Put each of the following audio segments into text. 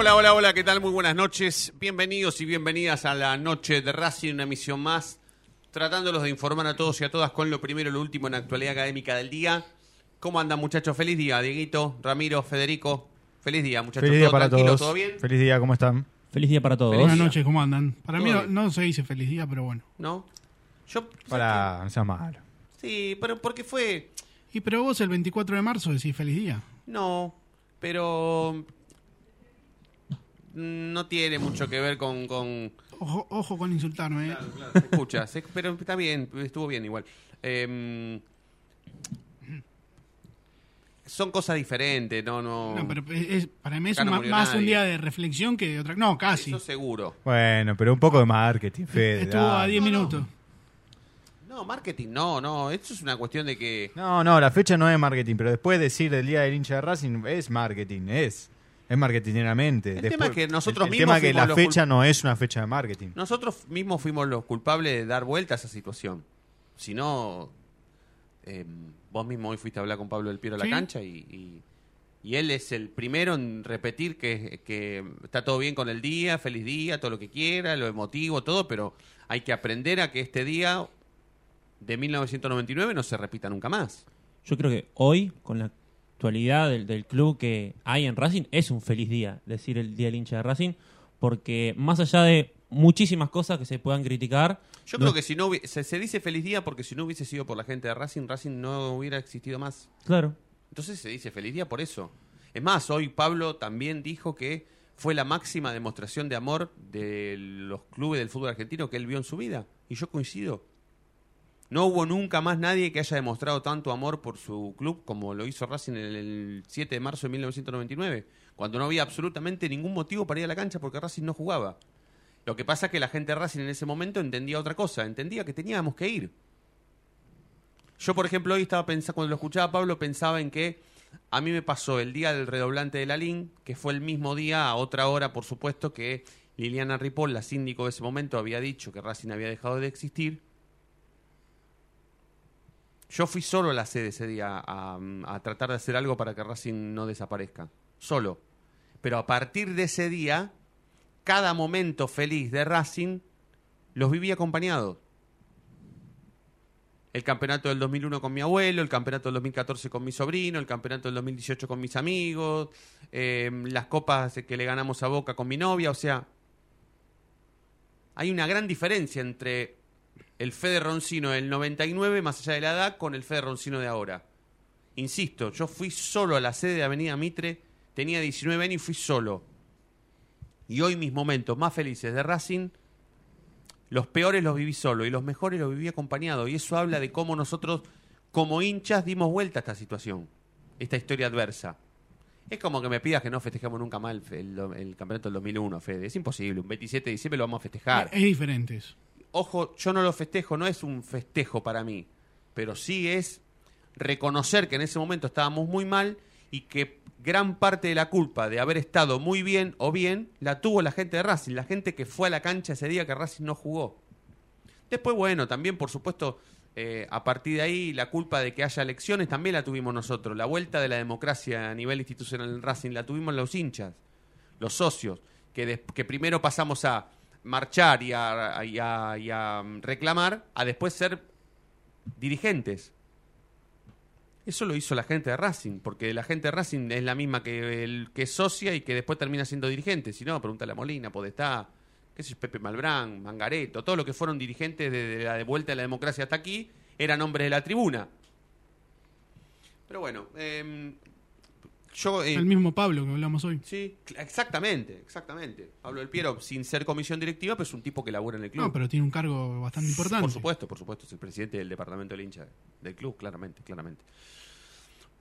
Hola, hola, hola, ¿qué tal? Muy buenas noches. Bienvenidos y bienvenidas a la noche de Racing, una emisión más, tratándolos de informar a todos y a todas con lo primero y lo último en la actualidad académica del día. ¿Cómo andan, muchachos? Feliz día, Dieguito, Ramiro, Federico. Feliz día, muchachos. Feliz día ¿Todo para tranquilo? todos. ¿Todo bien? Feliz día, ¿cómo están? Feliz día para todos. Buenas noches, ¿cómo andan? Para mí no se dice feliz día, pero bueno. ¿No? Yo. Para, no seas malo. Sí, pero porque fue. Y pero vos el 24 de marzo decís feliz día. No, pero. No tiene mucho que ver con. con... Ojo, ojo con insultarme, ¿eh? Claro, claro, se escucha, se- pero está bien, estuvo bien igual. Em, son cosas diferentes, no, no. No, pero es, para mí es no más nadie. un día de reflexión que de otra. No, casi. Eso seguro. Bueno, pero un poco de marketing, Fede. Estuvo a dale. 10 No, no. minutos. No, marketing, no, no. Esto es una cuestión de que. No, no, la fecha no es marketing, pero después decir el día del hincha de Racing es marketing, es. Es marketingeramente. El Después- tema es que nosotros el, el mismos tema es que la fecha no es una fecha de marketing. Nosotros mismos fuimos los culpables de dar vuelta a esa situación. Si no, eh, vos mismo hoy fuiste a hablar con Pablo del Piero a la Sí. cancha y, y- y él es el primero en repetir que, que está todo bien con el día, feliz día, todo lo que quiera, lo emotivo, todo, pero hay que aprender a que este día de 1999 no se repita nunca más. Yo creo que hoy, con la actualidad del, del club que hay en Racing, es un feliz día decir el día del hincha de Racing, porque más allá de muchísimas cosas que se puedan criticar, Yo no- creo que si no se, se dice feliz día porque si no hubiese sido por la gente de Racing, Racing no hubiera existido más. Claro, Entonces se dice feliz día por eso. Es más, hoy Pablo también dijo que fue la máxima demostración de amor de los clubes del fútbol argentino que él vio en su vida. Y yo coincido. No hubo nunca más nadie que haya demostrado tanto amor por su club como lo hizo Racing en el 7 de marzo de 1999, cuando no había absolutamente ningún motivo para ir a la cancha porque Racing no jugaba. Lo que pasa es que la gente de Racing en ese momento entendía otra cosa, entendía que teníamos que ir. Yo, por ejemplo, hoy estaba pensando, cuando lo escuchaba Pablo, pensaba en que a mí me pasó el día del redoblante de la LIN, que fue el mismo día, a otra hora, por supuesto, que Liliana Ripoll, la síndico de ese momento, había dicho que Racing había dejado de existir. Yo fui solo a la sede ese día a, tratar de hacer algo para que Racing no desaparezca. Solo. Pero a partir de ese día, cada momento feliz de Racing los viví acompañados. El campeonato del 2001 con mi abuelo, el campeonato del 2014 con mi sobrino, el campeonato del 2018 con mis amigos, eh, las copas que le ganamos a Boca con mi novia, o sea, hay una gran diferencia entre el Fede Roncino del 99, más allá de la edad, con el Fede Roncino de ahora. Insisto, yo fui solo a la sede de Avenida Mitre, tenía 19 años y fui solo. Y hoy mis momentos más felices de Racing los peores los viví solo y los mejores los viví acompañado. Y eso habla de cómo nosotros, como hinchas, dimos vuelta a esta situación, esta historia adversa. Es como que me pidas que no festejemos nunca más el, campeonato del 2001, Fede. Es imposible. Un 27 de diciembre lo vamos a festejar. Es diferente. Ojo, yo no lo festejo, no es un festejo para mí. Pero sí es reconocer que en ese momento estábamos muy mal y que gran parte de la culpa de haber estado muy bien o bien la tuvo la gente de Racing, la gente que fue a la cancha ese día que Racing no jugó. Después, bueno, también, por supuesto, eh, a partir de ahí, la culpa de que haya elecciones también la tuvimos nosotros. La vuelta de la democracia a nivel institucional en Racing la tuvimos los hinchas, los socios, que, primero pasamos a marchar y a, y a- a reclamar, a después ser dirigentes. Eso lo hizo la gente de Racing, porque la gente de Racing es la misma que el que es socia y que después termina siendo dirigente. Si no, pregúntale a Molina, Podestá, qué sé Pepe Malbrán, Mangareto, todo lo que fueron dirigentes de, de la vuelta de la democracia hasta aquí, eran hombres de la tribuna. Pero bueno, em, yo... eh, El mismo Pablo que hablamos hoy. Sí, exactamente, exactamente. Pablo del Piero, sin ser comisión directiva, pero es un tipo que labura en el club. No, pero tiene un cargo bastante importante. Por supuesto, por supuesto, es el presidente del departamento del hincha del club, claramente, claramente.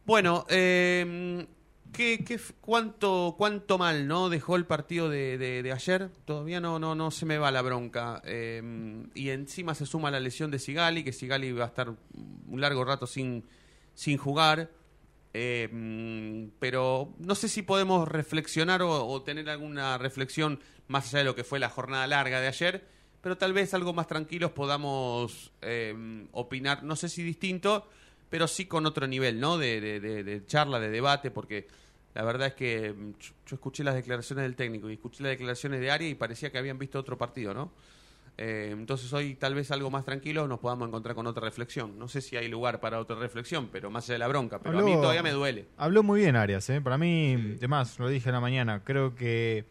Bueno, eh, ¿qué, qué cuánto, ¿cuánto mal no dejó el partido de, de- de ayer? Todavía no, no, no se me va la bronca. Eh, y encima se suma la lesión de Sigali, que Sigali va a estar un largo rato sin, sin jugar. Eh, pero no sé si podemos reflexionar o, o tener alguna reflexión más allá de lo que fue la jornada larga de ayer, pero tal vez algo más tranquilos podamos eh, opinar, no sé si distinto, pero sí con otro nivel, ¿no? De, charla, de debate, porque La verdad es que mm, yo, escuché las declaraciones del técnico y escuché las declaraciones de Ari y parecía que habían visto otro partido, ¿no? Eh, entonces hoy tal vez algo más tranquilo nos podamos encontrar con otra reflexión. No sé si hay lugar para otra reflexión, pero más allá de la bronca. Pero a mí todavía me duele. Habló muy bien Arias, ¿eh? Para mí, además, lo dije en la mañana, creo que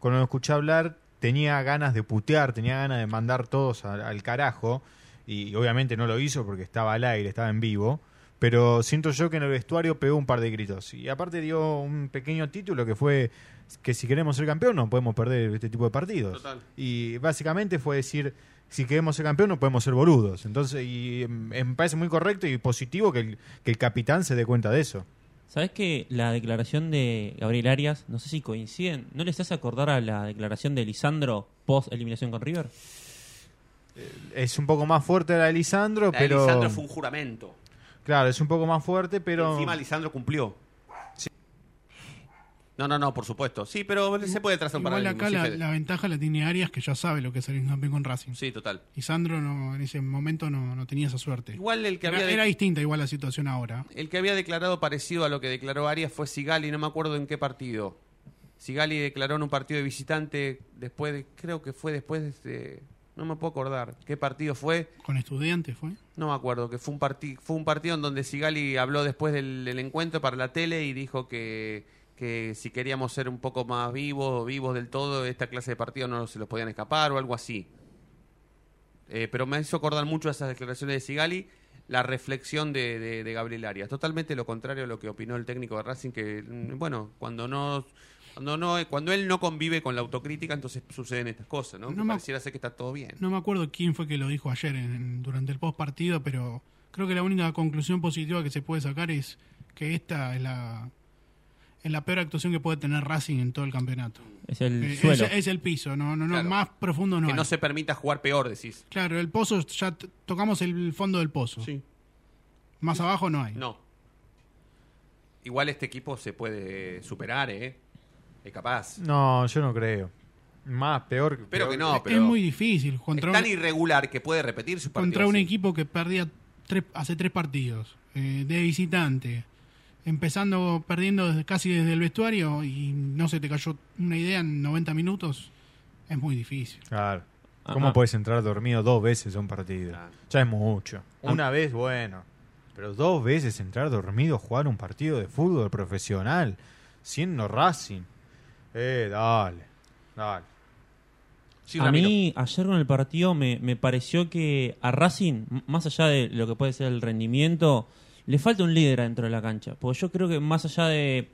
cuando lo escuché hablar tenía ganas de putear, tenía ganas de mandar todos al, al carajo y obviamente no lo hizo porque estaba al aire, estaba en vivo, pero siento yo que en el vestuario pegó un par de gritos y aparte dio un pequeño título que fue que si queremos ser campeón no podemos perder este tipo de partidos. Total. Y básicamente fue decir, si queremos ser campeón no podemos ser boludos. Entonces, y mm, me parece muy correcto y positivo que el, que el capitán se dé cuenta de eso. ¿Sabes que la declaración de Gabriel Arias, no sé si coinciden, ¿no les hace acordar a la declaración de Lisandro post eliminación con River? Es un poco más fuerte la de Lisandro, La de pero. Lisandro fue un juramento. Claro, es un poco más fuerte, pero. Encima Lisandro cumplió. No, no, no, por supuesto. Sí, pero se puede trazar un Igual acá sí, la, ventaja la tiene Arias, que ya sabe lo que es salir campeón con Racing. Sí, total. Y Sandro no, en ese momento no, no tenía esa suerte. Igual el que Era, había de- era distinta igual la situación ahora. El que había declarado parecido a lo que declaró Arias fue Sigali, no me acuerdo en qué partido. Sigali declaró en un partido de visitante después de, creo que fue después de, no me puedo acordar qué partido fue, Con estudiantes fue. no me acuerdo, que fue un, parti- fue un partido en donde Sigali habló después del, del encuentro para la tele y dijo que, que si queríamos ser un poco más vivos, vivos del todo, esta clase de partidos no se los podían escapar o algo así. Eh, pero me hizo acordar mucho esas declaraciones de Sigali, la reflexión de, de- de Gabriel Arias. Totalmente lo contrario a lo que opinó el técnico de Racing, que, mm, bueno, cuando no... Cuando, no, cuando él no convive con la autocrítica, entonces suceden estas cosas, ¿no? Me- pareciera ser que está todo bien. No me acuerdo quién fue que lo dijo ayer en- en- durante el post partido, pero creo que la única conclusión positiva que se puede sacar es que esta es la, es la peor actuación que puede tener Racing en todo el campeonato. Es el Eh, suelo. Es, es el piso, no, no, no Claro. más profundo no que hay. no se permita jugar peor, decís. Claro, el pozo, ya tocamos el fondo del pozo. Más abajo no hay. No. Igual este equipo se puede superar, ¿eh? Es capaz. No, yo no creo. Más, peor. Pero peor. que no, es pero muy difícil contra, es tan un, irregular que puede repetir su partido. contra un así. equipo que perdía tres, hace tres partidos eh, de visitante, empezando perdiendo desde, casi desde el vestuario y no se te cayó una idea en 90 minutos. Es muy difícil. Claro. Ah, ¿Cómo ah. puedes entrar dormido dos veces a un partido? Claro. Ya es mucho. Una vez, bueno. Pero dos veces entrar dormido a jugar un partido de fútbol profesional, siendo Racing. Eh, dale. Dale. Sí, a mí, ayer con el partido, me, me pareció que a Racing, más allá de lo que puede ser el rendimiento, le falta un líder dentro de la cancha. Porque yo creo que más allá de,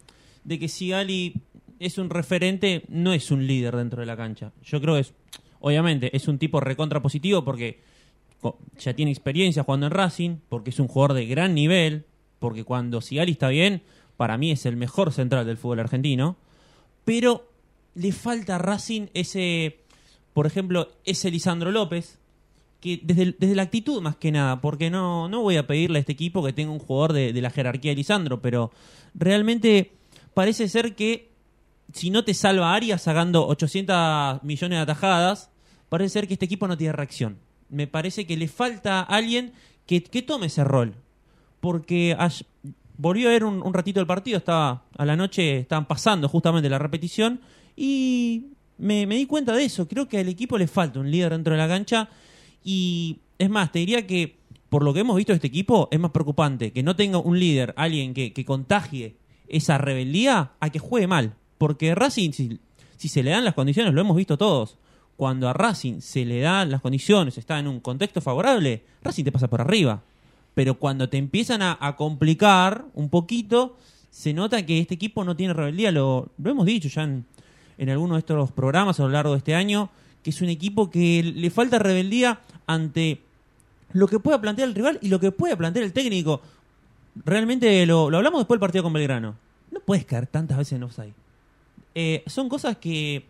de que Sigali es un referente, no es un líder dentro de la cancha. Yo creo que es, obviamente, es un tipo recontra positivo porque ya tiene experiencia jugando en Racing, porque es un jugador de gran nivel, porque cuando Sigali está bien, para mí es el mejor central del fútbol argentino pero le falta a Racing ese, por ejemplo, ese Lisandro López, que desde, desde la actitud más que nada, porque no, no voy a pedirle a este equipo que tenga un jugador de, de la jerarquía de Lisandro, pero realmente parece ser que si no te salva Arias sacando 800 millones de atajadas, parece ser que este equipo no tiene reacción. Me parece que le falta alguien que, que tome ese rol. Porque volvió a ver un, ratito el partido, estaba a la noche, estaban pasando justamente la repetición y me, di cuenta de eso. Creo que al equipo le falta un líder dentro de la cancha y es más, te diría que por lo que hemos visto de este equipo es más preocupante que no tenga un líder, alguien que, que contagie esa rebeldía a que juegue mal. Porque Racing, si se le dan las condiciones, lo hemos visto todos. Cuando a Racing se le dan las condiciones, está en un contexto favorable, Racing te pasa por arriba. Pero cuando te empiezan a, complicar un poquito, se nota que este equipo no tiene rebeldía. Lo, lo hemos dicho ya en, en algunos de estos programas a lo largo de este año, que es un equipo que le falta rebeldía ante lo que pueda plantear el rival y lo que pueda plantear el técnico. Realmente lo, lo hablamos después del partido con Belgrano. No puedes caer tantas veces en offside. Eh, son cosas que,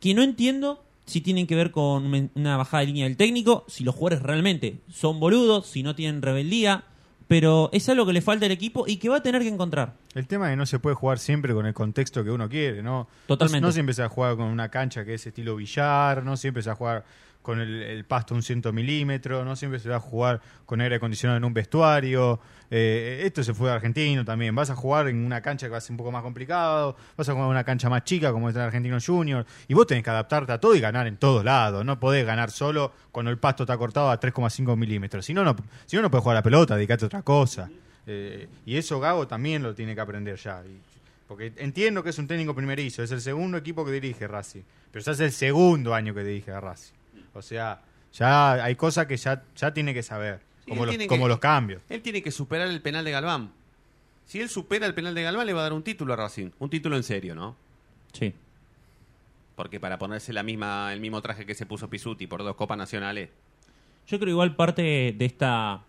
que no entiendo si tienen que ver con una bajada de línea del técnico, si los jugadores realmente son boludos, si no tienen rebeldía, pero es algo que le falta al equipo y que va a tener que encontrar. El tema es que no se puede jugar siempre con el contexto que uno quiere, ¿no? Totalmente. No, no siempre se va a jugar con una cancha que es estilo billar, no siempre se va a jugar con el, el pasto un 100 milímetros, no siempre se va a jugar con aire acondicionado en un vestuario. Eh, esto se fue a argentino también. Vas a jugar en una cancha que va a ser un poco más complicado, vas a jugar en una cancha más chica como es el Argentino Junior, y vos tenés que adaptarte a todo y ganar en todos lados. No podés ganar solo cuando el pasto está cortado a 3,5 milímetros. Si no, no, si no, no podés jugar a la pelota, dedicate a otra cosa. Eh, y eso Gago también lo tiene que aprender ya. Y- porque entiendo que es un técnico primerizo, es el segundo equipo que dirige Racing, pero ya es el segundo año que dirige a Racing. O sea, ya hay cosas que ya, ya tiene que saber, Sí, como, él los, tiene como que- los cambios. Él tiene que superar el penal de Galván. Si él supera el penal de Galván, le va a dar un título a Racing. Un título en serio, ¿no? Sí. Porque para ponerse la misma, el mismo traje que se puso Pisuti por dos copas nacionales. Yo creo igual parte de esta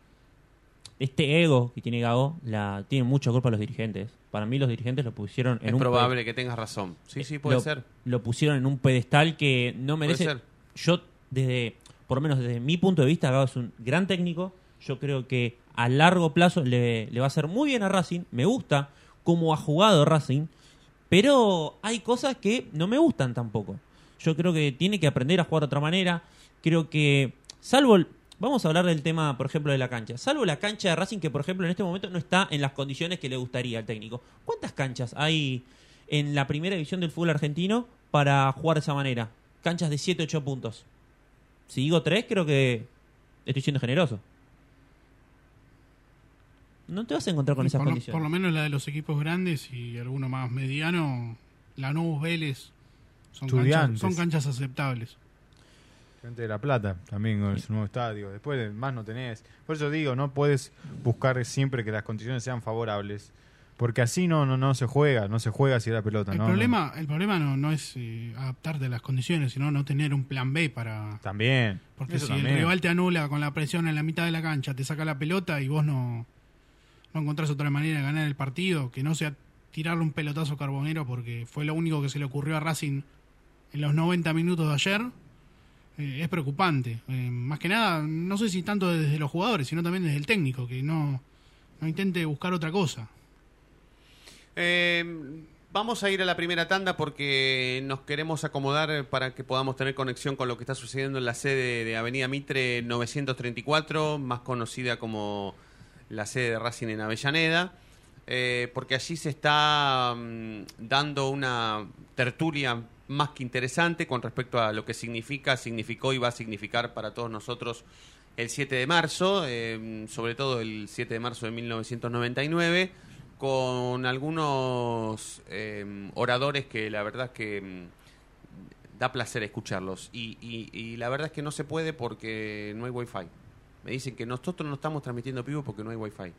este ego que tiene Gago la tiene mucha culpa los dirigentes. Para mí los dirigentes lo pusieron en es un pe- probable que tengas razón. Sí, sí, puede lo, ser. Lo pusieron en un pedestal que no Puede merece. ser. Yo desde por lo menos desde mi punto de vista Gago es un gran técnico. Yo creo que a largo plazo le, le va a hacer muy bien a Racing. Me gusta cómo ha jugado Racing, pero hay cosas que no me gustan tampoco. Yo creo que tiene que aprender a jugar de otra manera. Creo que, salvo, vamos a hablar del tema, por ejemplo, de la cancha. Salvo la cancha de Racing, que por ejemplo en este momento no está en las condiciones que le gustaría al técnico. ¿Cuántas canchas hay en la primera división del fútbol argentino para jugar de esa manera? Canchas de 7, 8 puntos. Si digo 3, creo que estoy siendo generoso. No te vas a encontrar con esas por, lo, condiciones. por lo menos la de los equipos grandes y alguno más mediano, Lanús, Vélez, son canchas, son canchas aceptables. Gente de La Plata, también con su nuevo estadio. Después más no tenés. Por eso digo, no puedes buscar siempre que las condiciones sean favorables. Porque así no, no, no se juega, no se juega si la pelota. El no, problema, el problema no, no es eh, adaptarte a las condiciones, sino no tener un plan B para... no. También. Porque si también. el rival te anula con la presión en la mitad de la cancha, te saca la pelota y vos no, no encontrás otra manera de ganar el partido, que no sea tirarle un pelotazo carbonero porque fue lo único que se le ocurrió a Racing en los 90 minutos de ayer, eh, es preocupante. Eh, más que nada, no sé si tanto desde los jugadores, sino también desde el técnico, que no, no intente buscar otra cosa. Eh, vamos a ir a la primera tanda porque nos queremos acomodar para que podamos tener conexión con lo que está sucediendo en la sede de Avenida Mitre 934, más conocida como la sede de Racing en Avellaneda, eh, porque allí se está mm, dando una tertulia más que interesante con respecto a lo que significa, significó y va a significar para todos nosotros el 7 de marzo, eh, sobre todo el 7 de marzo de 1999 con algunos eh, oradores que la verdad es que mm, da placer escucharlos. Y, y- la verdad es que no se puede porque no hay wifi. Me dicen que nosotros no estamos transmitiendo vivo porque no hay wifi.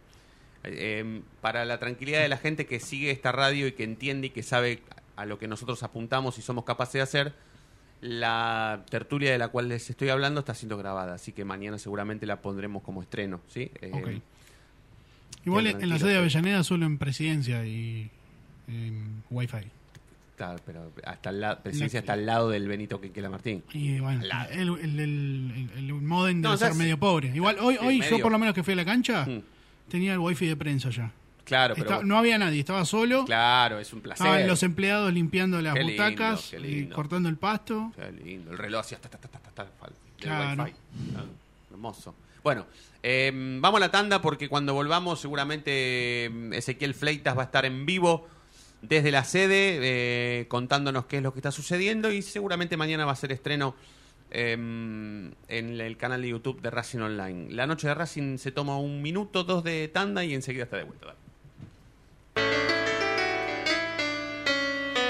Eh, para la tranquilidad de la gente que sigue esta radio y que entiende y que sabe a lo que nosotros apuntamos y somos capaces de hacer, la tertulia de la cual les estoy hablando está siendo grabada, así que mañana seguramente la pondremos como estreno, ¿sí? Eh. Igual en la sede de Avellaneda solo en presidencia y en Wi-Fi. Claro, pero hasta el lado, presidencia No- está al lado del Benito Quinquela Martín. Y bueno, el, el, el, modem debe ser medio pobre. Igual hoy, hoy medio. yo por lo menos que fui a la cancha, Mm, tenía el wifi de prensa ya. Claro, pero Está- no había nadie, estaba solo. claro, es un placer. Estaban los empleados limpiando las Qué lindo, butacas qué y cortando el pasto. Qué lindo, el reloj hacía ta, ta, ta, ta, ta, ta, fal- el Claro. wifi. Claro, hermoso. Bueno, eh, vamos a la tanda porque cuando volvamos seguramente eh, Ezequiel Fleitas va a estar en vivo desde la sede eh, contándonos qué es lo que está sucediendo y seguramente mañana va a ser estreno eh, en el canal de YouTube de Racing Online. La noche de Racing se toma un minuto, dos de tanda y enseguida está de vuelta. Dale.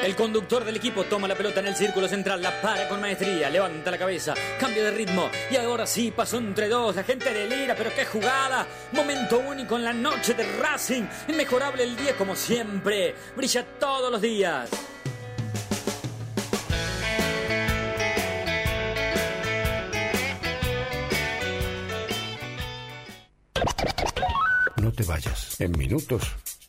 El conductor del equipo toma la pelota en el círculo central, la para con maestría, levanta la cabeza, cambio de ritmo y ahora sí pasó entre dos, la gente delira, pero qué jugada, momento único en la noche de Racing, inmejorable el día como siempre, brilla todos los días. No te vayas. En minutos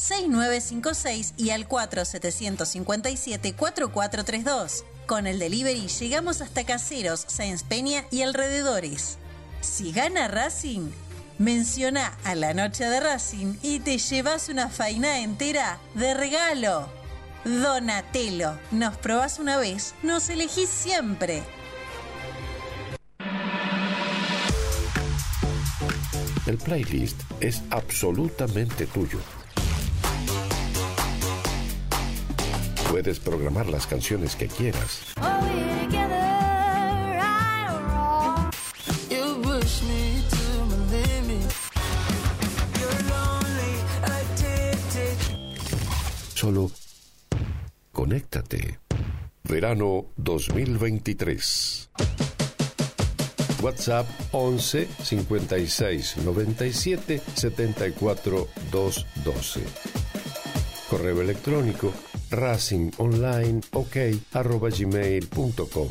6956 y al 4757 4432. Con el delivery llegamos hasta Caseros, Sáenz Peña y alrededores. Si gana Racing, menciona a la noche de Racing y te llevas una faina entera de regalo. Donatello, nos probás una vez, nos elegís siempre. El playlist es absolutamente tuyo. Puedes programar las canciones que quieras. Solo conéctate. Verano 2023. WhatsApp 11 56 97 74 212. Correo electrónico racingonlineok arroba gmail.com.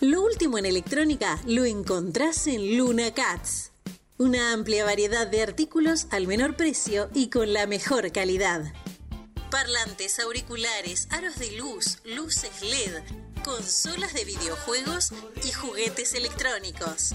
Lo último en electrónica lo encontrás en Luna Cats. Una amplia variedad de artículos al menor precio y con la mejor calidad. Parlantes, auriculares, aros de luz, luces LED, consolas de videojuegos y juguetes electrónicos.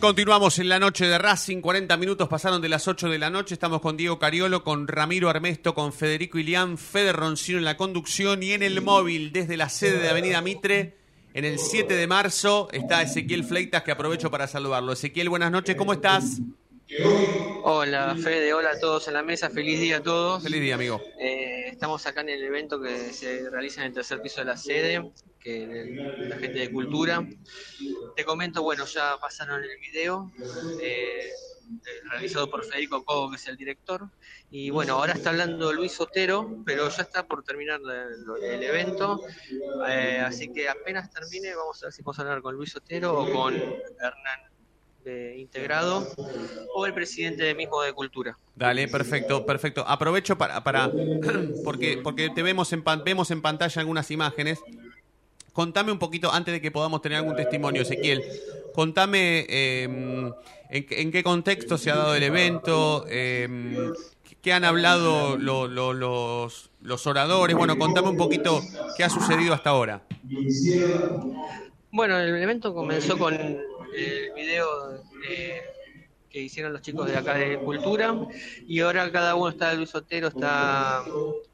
Continuamos en la noche de Racing. 40 minutos pasaron de las 8 de la noche. Estamos con Diego Cariolo, con Ramiro Armesto, con Federico Ilián, Fede Roncino en la conducción y en el móvil desde la sede de Avenida Mitre. En el 7 de marzo está Ezequiel Fleitas, que aprovecho para saludarlo. Ezequiel, buenas noches, ¿cómo estás? Hola Fede, hola a todos en la mesa, feliz día a todos. Feliz día, amigo. Eh, estamos acá en el evento que se realiza en el tercer piso de la sede, que el- la gente de cultura. Te comento, bueno, ya pasaron el video. eh, eh, realizado por Federico Cobo, que es el director. Y bueno, ahora está hablando Luis Otero, pero ya está por terminar el evento. Eh, así que apenas termine, vamos a ver si podemos hablar con Luis Otero o con Hernán Integrado o el presidente mismo de Cultura. Dale, perfecto, perfecto. Aprovecho para, para porque, porque te vemos en, pan- vemos en pantalla algunas imágenes. Contame un poquito, antes de que podamos tener algún testimonio, Ezequiel, contame eh, en, qué- en qué contexto se ha dado el evento, eh, qué han hablado lo- lo- los, los oradores. Bueno, contame un poquito qué ha sucedido hasta ahora. Bueno, el evento comenzó con el video eh, que hicieron los chicos de acá de Cultura. Y ahora cada uno está Luis Otero, está,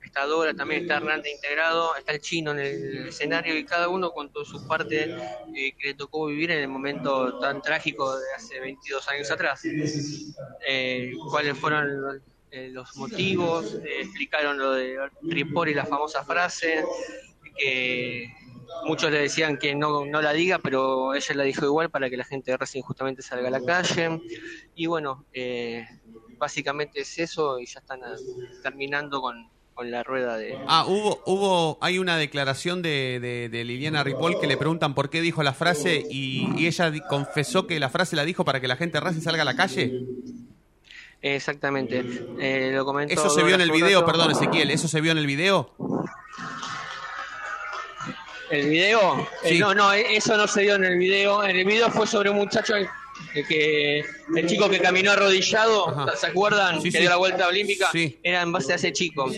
está Dora, también está Hernández integrado, está el chino en el escenario. Y cada uno contó su parte eh, que le tocó vivir en el momento tan trágico de hace 22 años atrás. Eh, cuáles fueron los, los motivos, explicaron lo de Ripoll y la famosa frase que muchos le decían que no, no la diga, pero ella la dijo igual para que la gente de Racing justamente salga a la calle. Y bueno, eh, básicamente es eso y ya están ah, terminando con, con la rueda de... Ah, hubo, hubo, hay una declaración de, de- de Liliana Ripoll que le preguntan por qué dijo la frase y, y ella confesó que la frase la dijo para que la gente de Racing salga a la calle. Exactamente, eh, lo comentó... Eso se vio en el video, rato. perdón Ezequiel, ¿eso se vio en el video? ¿El video? Eh, no, no, eh, eso no se dio en el video. En el video fue sobre un muchacho que el chico que caminó arrodillado, Ajá. ¿se acuerdan? Sí, que sí. dio la vuelta olímpica. Sí. Era en base a ese chico.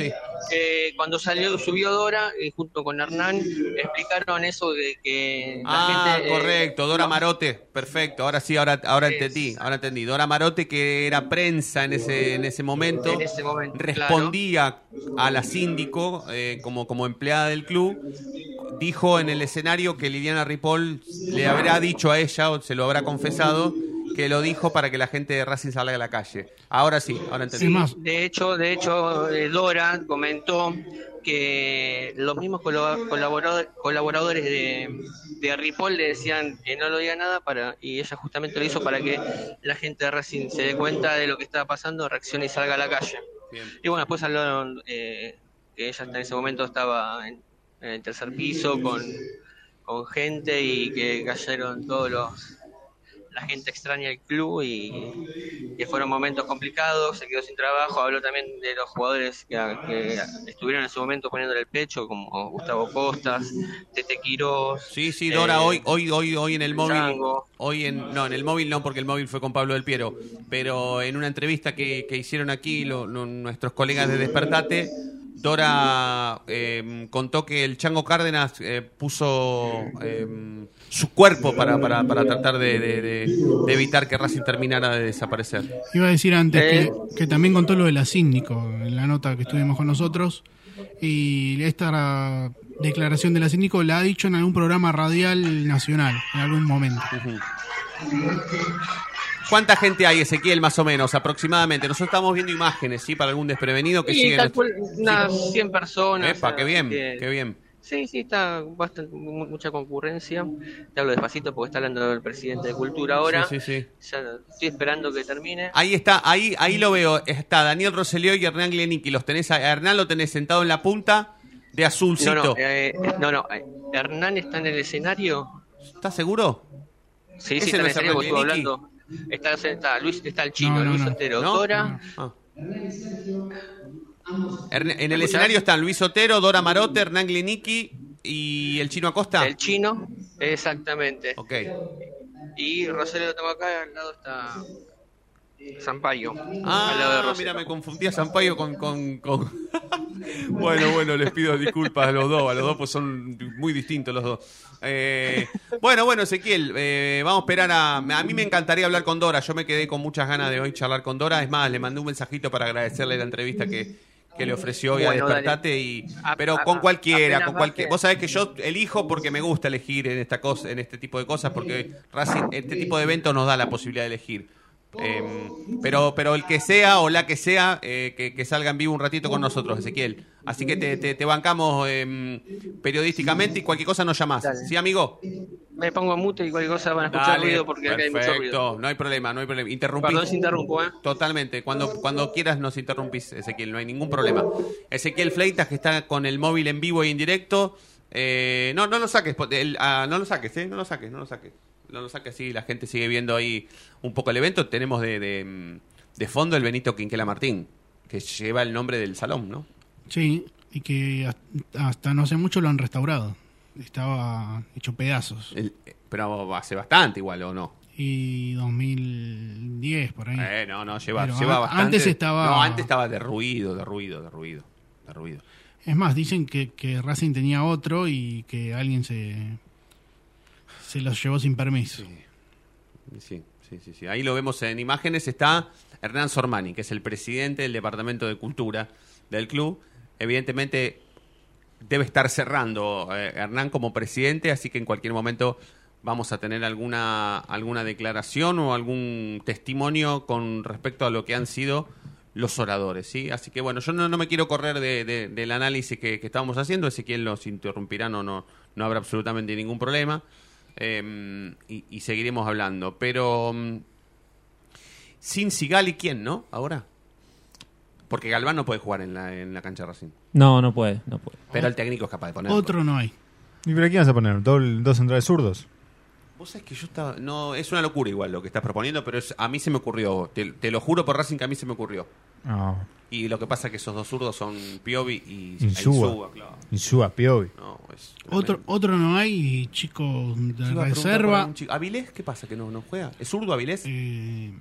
Eh, cuando salió, subió Dora, eh, junto con Hernán, explicaron eso de que la Ah, gente. eh, correcto, Dora no- Marote, perfecto, ahora sí, ahora, ahora entendí, ahora entendí. Dora Marote que era prensa en ese, en ese momento, En ese momento, respondía a la síndico eh, como, como empleada del club, dijo en el escenario que Liliana Ripoll le habrá dicho a ella, o se lo habrá confesado, que lo dijo para que la gente de Racing salga a la calle. Ahora sí, ahora más, De hecho, de hecho, eh, Dora comentó que los mismos colabo- colaboradores, colaboradores de, de Ripoll le decían que no lo diga nada para y ella justamente lo hizo para que la gente de Racing se dé cuenta de lo que estaba pasando, reaccione y salga a la calle. Bien. Y bueno, después hablaron eh, que ella en ese momento estaba en, en el tercer piso con, con gente y que cayeron todos los la gente extraña el club y que fueron momentos complicados, se quedó sin trabajo, habló también de los jugadores que, que estuvieron en su momento poniéndole el pecho, como Gustavo Costas, Tete Quirós. Sí, sí, Dora, eh, hoy, hoy, hoy, hoy en el móvil, hoy en, no, en el móvil no, porque el móvil fue con Pablo del Piero, pero en una entrevista que, que hicieron aquí lo- lo- nuestros colegas de Despertate, Dora eh, contó que el Chango Cárdenas eh, puso eh, su cuerpo para, para, para tratar de, de- de- de evitar que Racing terminara de desaparecer. Iba a decir antes Eh. que, que también contó lo de la síndico en la nota que estuvimos con nosotros. Y esta declaración de la síndico la ha dicho en algún programa radial nacional, en algún momento. ¿Cuánta gente hay, Ezequiel, más o menos, aproximadamente? Nosotros estamos viendo imágenes, ¿sí? Para algún desprevenido que sigue... tal cual, unas 100 personas. Epa, qué bien, que- qué bien. Sí, sí, está bastante, mu- mucha concurrencia. Te hablo despacito porque está hablando el presidente de Cultura ahora. Sí, sí, sí. Ya estoy esperando que termine. Ahí está, ahí, ahí lo veo. Está Daniel Rosselló y Hernán Glenicki. Los tenés, a Hernán lo tenés sentado en la punta de azulcito. No, no, eh, no, no, eh, Hernán está en el escenario. ¿Estás seguro? Sí, ¿Ese sí, está en el es escenario porque estuvo hablando. Está, está Luis, está el chino, No, no, Luis no. Otero, ¿No? Dora. Ah. En el escenario están Luis Otero, Dora Marote, Hernán Glenicki y el chino Acosta. El chino, exactamente. Ok. Y Rosario lo tengo acá, al lado está Sampaio. al lado de Ah, Rosario. mira, me confundí a Sampaio con... con, con- bueno, bueno, les pido disculpas a los dos, a los dos pues son muy distintos los dos. Eh, bueno, bueno, Ezequiel, eh, vamos a esperar a... A mí me encantaría hablar con Dora, yo me quedé con muchas ganas de hoy charlar con Dora, es más, le mandé un mensajito para agradecerle la entrevista que, que le ofreció hoy a Bueno, Despertate, y, A- pero a- con a- cualquiera, con cualquier... Vos sabés que yo elijo porque me gusta elegir en esta cosa, en este tipo de cosas, porque Racing, este tipo de eventos nos da la posibilidad de elegir. Eh, pero, pero el que sea o la que sea, eh, que, que salga en vivo un ratito con nosotros, Ezequiel. Así que te, te- te bancamos eh, periodísticamente y cualquier cosa nos llamás. Dale. ¿Sí, amigo? Me pongo mute y cualquier cosa van a escuchar Dale, ruido porque acá hay mucho ruido. perfecto. No hay problema, no hay problema. Interrumpí. Perdón si interrumpo, ¿eh? Totalmente. Cuando, cuando quieras nos interrumpís, Ezequiel, no hay ningún problema. Ezequiel Fleitas, que está con el móvil en vivo y en directo. Eh, no, no lo saques, el- ah, no lo saques, ¿eh? No lo saques, no lo saques. No lo saques, sí, la gente sigue viendo ahí un poco el evento. Tenemos de, de, de fondo el Benito Quinquela Martín, que lleva el nombre del salón, ¿no? Sí, y que hasta- no hace mucho lo han restaurado. Estaba hecho pedazos. El- pero hace bastante igual, ¿o no? Y 2010, por ahí. Eh, no, no, lleva, lleva an- bastante. antes estaba- No, antes estaba de ruido, de ruido, de ruido, de ruido. Es más, dicen que, que Racing tenía otro y que alguien se, se los llevó sin permiso. Sí, sí, sí, sí. Ahí lo vemos en imágenes. Está Hernán Sormani, que es el presidente del Departamento de Cultura del club. Evidentemente debe estar cerrando eh, Hernán como presidente, así que en cualquier momento vamos a tener alguna, alguna declaración o algún testimonio con respecto a lo que han sido los oradores, ¿sí? Así que bueno, yo no, no me quiero correr de- de- del análisis que, que estábamos haciendo, Ezequiel los interrumpirá, no, no, no habrá absolutamente ningún problema. Eh, y, y seguiremos hablando. Pero mm, sin Sigali, ¿quién, no? Ahora. Porque Galván no puede jugar en la, en la cancha de Racing. No, no puede, no puede. Pero el técnico es capaz de ponerlo. Otro no hay. ¿Y pero quién vas a poner? ¿Doble- ¿Dos centrales zurdos? Vos sabés que yo estaba. No, es una locura igual lo que estás proponiendo, pero es, a mí se me ocurrió. Te, te lo juro por Racing que a mí se me ocurrió. No. Y lo que pasa es que esos dos zurdos son Piovi y Insúa. Insúa, claro. Insúa, Piovi. No, es Otro, otro no hay chico de reserva. chico. ¿Avilés? ¿Qué pasa? ¿Que no, no juega? ¿Es zurdo Avilés? Eh,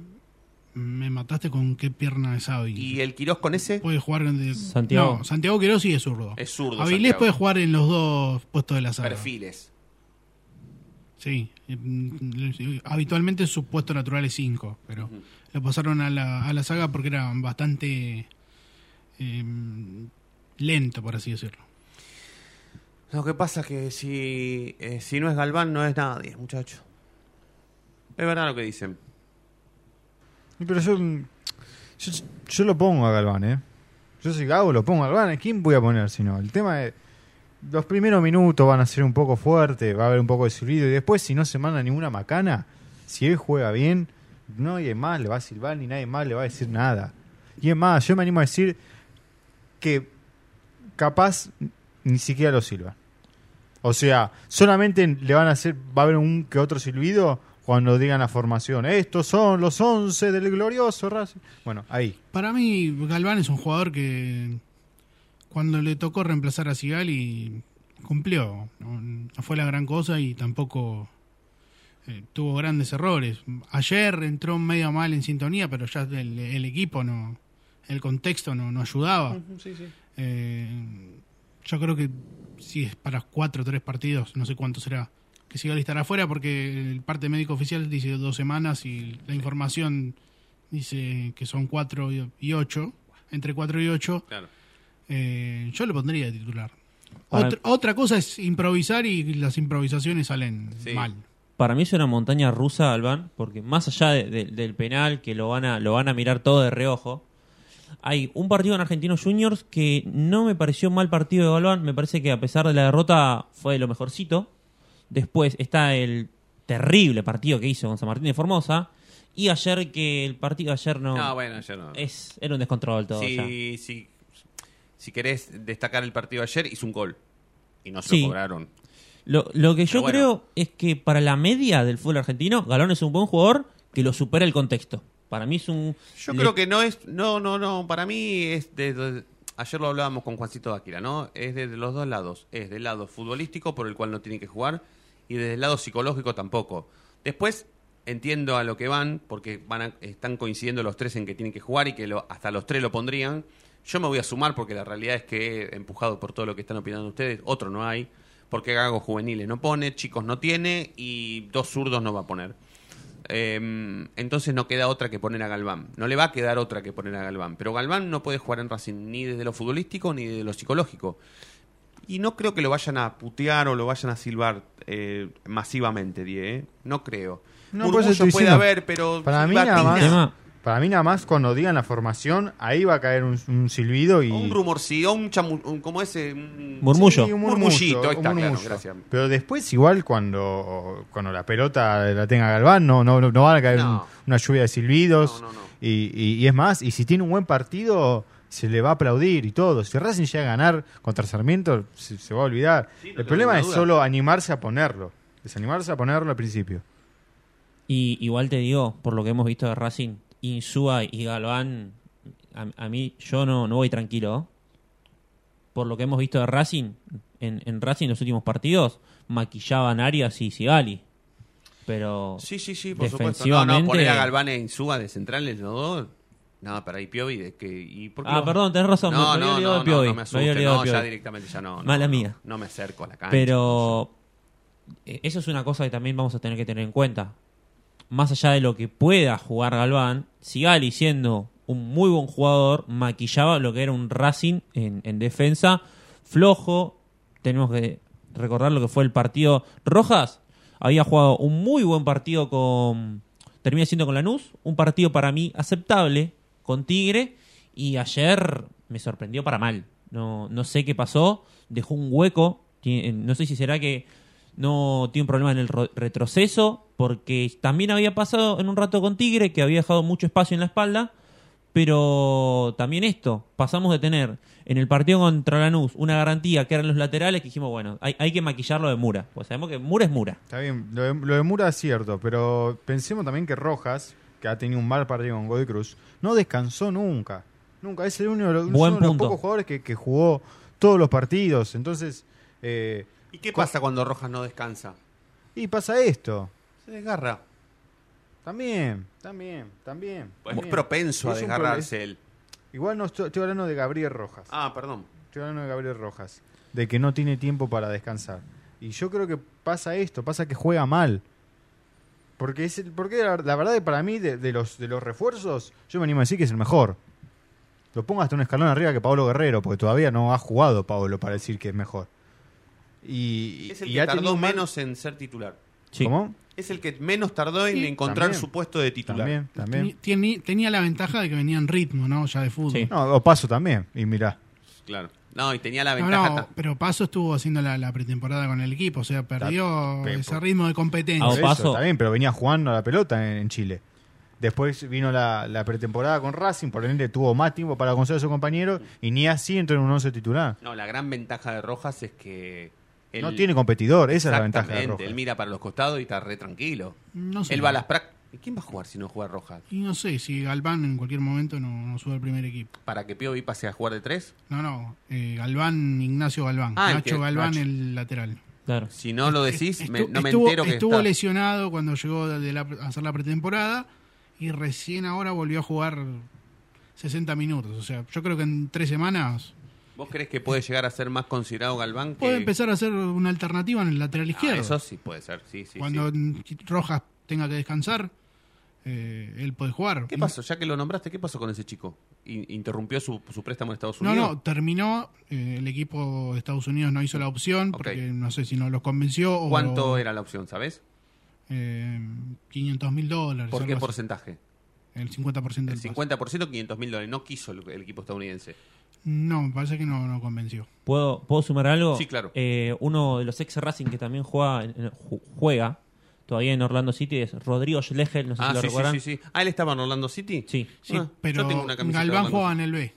me mataste con qué pierna es Avi. ¿Y el Quirós con ese? Puede jugar en de... Santiago. No, Santiago Quirós sí es zurdo. Es zurdo, Avilés Santiago. puede jugar en los dos puestos de la saga. Perfiles. Sí. Eh, Habitualmente su puesto natural es 5, pero lo pasaron a la, a la saga porque era bastante eh, lento, por así decirlo. Lo que pasa es que si, eh, si no es Galván, no es nadie, muchacho. Es verdad lo que dicen. Pero yo, yo, yo lo pongo a Galván, ¿eh? Yo si Gago lo pongo a Galván, ¿a quién voy a poner si no? El tema es, los primeros minutos van a ser un poco fuertes, va a haber un poco de silbido, y después si no se manda ninguna macana, si él juega bien, nadie más le va a silbar ni nadie más le va a decir nada. Y es más, yo me animo a decir que capaz ni siquiera lo silban. O sea, solamente le van a hacer, va a haber un que otro silbido cuando digan la formación. Estos son los 11 del glorioso Racing. Bueno, ahí. Para mí, Galván es un jugador que cuando le tocó reemplazar a Sigali cumplió. No, no fue la gran cosa y tampoco eh, tuvo grandes errores. Ayer entró medio mal en sintonía, pero ya el, el equipo no, el contexto no, no ayudaba. Eh, yo creo que si es para cuatro o tres partidos, no sé cuánto será, que Sigali estará afuera porque el parte médico oficial dice dos semanas y la información dice que son cuatro y- ocho, entre cuatro y ocho. Claro. Eh, yo lo pondría de titular. Otra cosa es improvisar y las improvisaciones salen Sí. mal. Para mí es una montaña rusa, Albán, porque más allá de- de- del penal, que lo van, a, lo van a mirar todo de reojo, hay un partido en Argentinos Juniors que no me pareció mal partido de Galván, me parece que a pesar de la derrota fue de lo mejorcito. Después está el terrible partido que hizo con San Martín de Formosa. Y ayer que el partido ayer no... No, bueno, ayer no. Es, era un descontrol todo. ya. Si, querés destacar el partido ayer, hizo un gol. Y no se Sí. lo cobraron. Lo, lo que yo bueno. creo es que para la media del fútbol argentino, Galón es un buen jugador que lo supera el contexto. Para mí es un... Yo le- creo que no es. No, no, no. Para mí es de. de- ayer lo hablábamos con Juancito Dáquila, ¿no? Es de, los dos lados. Es del lado futbolístico, por el cual no tiene que jugar, y desde el lado psicológico tampoco. Después entiendo a lo que van, porque van a- están coincidiendo los tres en que tienen que jugar y que lo- hasta los tres lo pondrían. Yo me voy a sumar porque la realidad es que, empujado por todo lo que están opinando ustedes, otro no hay. Porque Gago juveniles no pone, chicos no tiene y dos zurdos no va a poner. Eh, entonces no queda otra que poner a Galván. No le va a quedar otra que poner a Galván. Pero Galván no puede jugar en Racing ni desde lo futbolístico ni desde lo psicológico. Y no creo que lo vayan a putear o lo vayan a silbar eh, masivamente, Die. ¿eh? No creo. No, puede haber, pero para mí nada más, para mí nada más cuando digan la formación, ahí va a caer un, un silbido y un rumorcillo, un chamu, un- como ese un- Murmullo. Sí, un Murmullito, ahí un está, claro, murmullo. gracias. Pero después igual cuando, cuando la pelota la tenga Galván no, no, no van a caer No. un- una lluvia de silbidos. No, no, no. Y, y- y es más, y si tiene un buen partido se le va a aplaudir y todo. Si Racing llega a ganar contra Sarmiento se, se va a olvidar. Sí, no El problema es solo animarse a ponerlo. Desanimarse a ponerlo al principio. Y igual te digo, por lo que hemos visto de Racing, Insúa y Galván, a, a mí yo no, no voy tranquilo. Por lo que hemos visto de Racing, en, en Racing los últimos partidos, maquillaban Arias y Sigali. Pero Sí, sí, sí, por supuesto. No, no, poner a Galván e Insúa de centrales los dos. No, para ahí Piovi de que y ¿por qué Ah, lo- perdón, tenés razón, No, me- no, no, de Piovi, no, no me asuste, no, ya directamente ya no. no, Mala no, mía. No me acerco a la cancha. Pero eh, eso es una cosa que también vamos a tener que tener en cuenta. Más allá de lo que pueda jugar Galván, Sigali siendo un muy buen jugador, maquillaba lo que era un Racing en, en defensa flojo. Tenemos que recordar lo que fue el partido. Rojas había jugado un muy buen partido con. Termina siendo con Lanús. Un partido para mí aceptable con Tigre. Y ayer me sorprendió para mal. No, no sé qué pasó. Dejó un hueco. No sé si será que no tiene un problema en el ro- retroceso. Porque también había pasado en un rato con Tigre que había dejado mucho espacio en la espalda. Pero también esto, pasamos de tener en el partido contra Lanús una garantía que eran los laterales que dijimos, bueno, hay, hay que maquillarlo de Mura. Pues sabemos que Mura es Mura. Está bien, lo de, lo de Mura es cierto, pero pensemos también que Rojas, que ha tenido un mal partido con Godoy Cruz, no descansó nunca. Nunca, es el único Buen uno de los pocos jugadores que, que jugó todos los partidos. Entonces, eh, ¿Y qué pasa cuando Rojas no descansa? y pasa esto. Se desgarra. También, también, también. Es también. propenso a Es un desgarrarse él. Igual no estoy, estoy hablando de Gabriel Rojas. Ah, perdón. Estoy hablando de Gabriel Rojas. De que no tiene tiempo para descansar. Y yo creo que pasa esto, pasa que juega mal. Porque es el, porque la, la verdad que para mí de, de los de los refuerzos, yo me animo a decir que es el mejor. Lo pongo hasta un escalón arriba que Pablo Guerrero, porque todavía no ha jugado Pablo para decir que es mejor. Y, Es el y que ha tardó menos en ser titular. Sí. ¿Cómo? Es el que menos tardó en Sí. encontrar También. su puesto de titular. También, también. Tieni- tenía la ventaja de que venía en ritmo, ¿no? Ya de fútbol. Sí. No, o paso también. Y mirá. Claro. No, y tenía la ventaja. no, pero Paso estuvo haciendo la, la pretemporada con el equipo, o sea, perdió Pe- ese ritmo de competencia. Ah, Paso. Eso, bien, pero venía jugando a la pelota en, en Chile. Después vino la, la pretemporada con Racing, por ende tuvo más tiempo para conocer a su compañero y ni así entró en un 11 titular. No, la gran ventaja de Rojas es que. Él- no tiene competidor, esa es la ventaja de Rojas. Él mira para los costados y está re tranquilo. No sé. Él va a las prácticas. ¿Y quién va a jugar si no juega Rojas? Y no sé si Galván en cualquier momento no, no sube al primer equipo. ¿Para que Piovi pase a jugar de tres? No, no. eh, Galván, Ignacio Galván. Ah, Nacho que- Galván, Nacho. el lateral. Claro. Si no lo decís, me- no me estuvo, entero que estuvo está. lesionado cuando llegó de la- a hacer la pretemporada y recién ahora volvió a jugar 60 minutos. O sea, yo creo que en tres semanas ¿Vos crees que puede llegar a ser más considerado Galván? Que... puede empezar a ser una alternativa en el lateral Ah, izquierdo. eso sí puede ser, sí, sí. cuando sí. Rojas tenga que descansar, eh, él puede jugar. ¿Qué pasó? Ya que lo nombraste, ¿qué pasó con ese chico? In- ¿Interrumpió su, su préstamo en Estados No, Unidos? no, terminó. eh, el equipo de Estados Unidos no hizo la opción porque no sé si no los convenció. O, ¿Cuánto era la opción, sabes? Eh, 500 mil dólares. ¿Por qué porcentaje? El 50% del El pase. 50%, 500 mil dólares. No quiso el, el equipo estadounidense. No, me parece que no, no convenció. ¿Puedo, ¿Puedo sumar algo? Sí, claro. Eh, uno de los ex Racing que también juega, juega todavía en Orlando City es Rodrigo Schlegel, no sé Ah, si lo sí, recuerdan. sí, sí. Ah, él estaba en Orlando City. Sí. Sí, Ah, pero yo tengo una Galván Orlando jugaba en el B.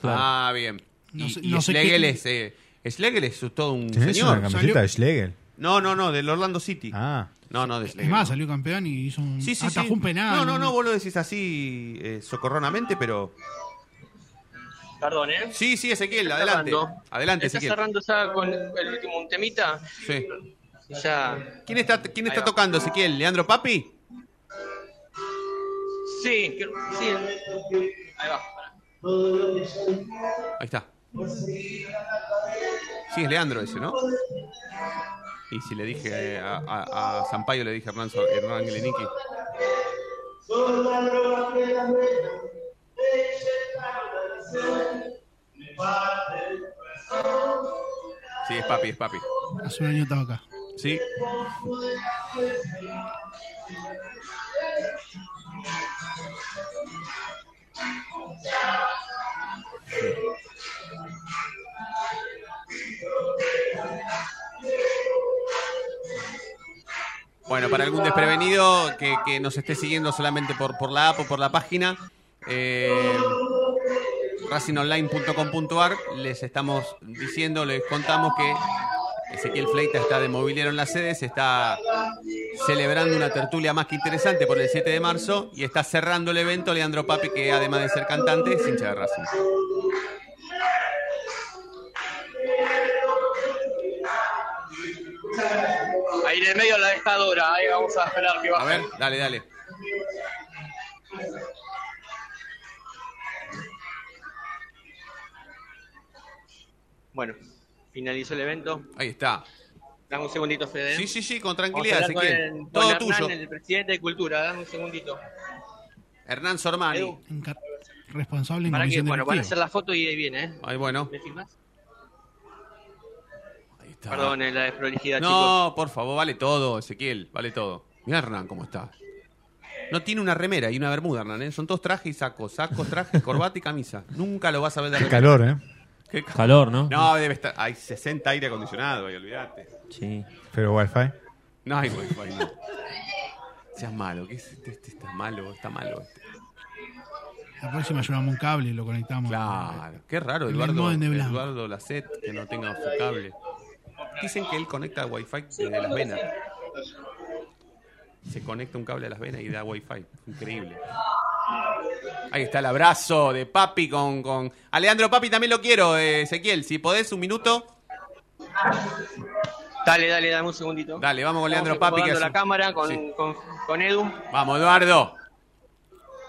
Claro. Ah, bien. No y sé- y no sé Schlegel qué- es... Eh, Schlegel es todo un ¿Tenés señor. una camiseta de Schlegel? No, no, no, del Orlando City. Ah, No, no, de Schlegel. Es más, salió campeón y hizo un, Sí, sí, atajó sí. un penal. No, no, no, vos lo decís así eh, socorronamente, pero... Perdón, ¿eh? Sí, sí, Ezequiel, Está adelante. cerrando. Adelante, Está Ezequiel. cerrando ya con el último un temita. Sí. Ya. ¿Quién está, quién está tocando, Ezequiel? ¿Leandro Papi? Sí, sí. Ahí va. Ahí está. Sí, es Leandro ese, ¿no? Y si le dije eh, a, a, a Sampaio, le dije a Hernán, Hernán Gleniki. Sí, es papi, es papi. Hace un año estaba acá. Sí. Bueno, para algún desprevenido que, que nos esté siguiendo solamente por, por la app o por la página, eh, racingonline.com.ar, les estamos diciendo, les contamos que Ezequiel Fleita está de mobiliario en la sede, se está celebrando una tertulia más que interesante por el 7 de marzo y está cerrando el evento Leandro Papi, que además de ser cantante, es hincha de Racing. Ahí en el medio la dejadora, ahí vamos a esperar que A baje. ver, dale, dale. Bueno, finalizó el evento. Ahí está. Dame un segundito, Fede. Sí, sí, sí, con Vamos a tranquilidad, con el- con Todo Hernán, tuyo. el presidente de Cultura. Dame un segundito. Hernán Sormani. Edu, responsable en para que, bueno, van a hacer la foto y ahí viene, ¿eh? Ay, bueno. ¿Me filmás? Ahí está. Perdón, eh, la desprolijidad, chicos. No, por favor, vale todo, Ezequiel, vale todo. Mira Hernán cómo está. No tiene una remera y una bermuda, Hernán, ¿eh? Son todos trajes y sacos. Sacos, trajes, corbata y camisa. Nunca lo vas a ver de Qué remera. calor, ¿eh? Qué ca- Calor, ¿no? No, debe estar. Hay 60 aire acondicionado, ahí, olvídate. Sí. Pero wifi. No hay wifi, no. Seas malo, ¿qué es este? Este está malo, está malo. Este. La próxima llevamos un cable y lo conectamos. Claro, qué raro, El Eduardo, modem de blanco. Eduardo Lacet, que no tenga su cable. Dicen que él conecta wifi desde las venas. Se conecta un cable a las venas y da wifi. Increíble. Ahí está el abrazo de Papi con... con... A Leandro Papi también lo quiero, eh, Ezequiel. Si podés, un minuto. Dale, dale, dame un segundito. Dale, vamos con Leandro Papi. Que hace- la cámara con, Sí. con, con Edu. Vamos, Eduardo.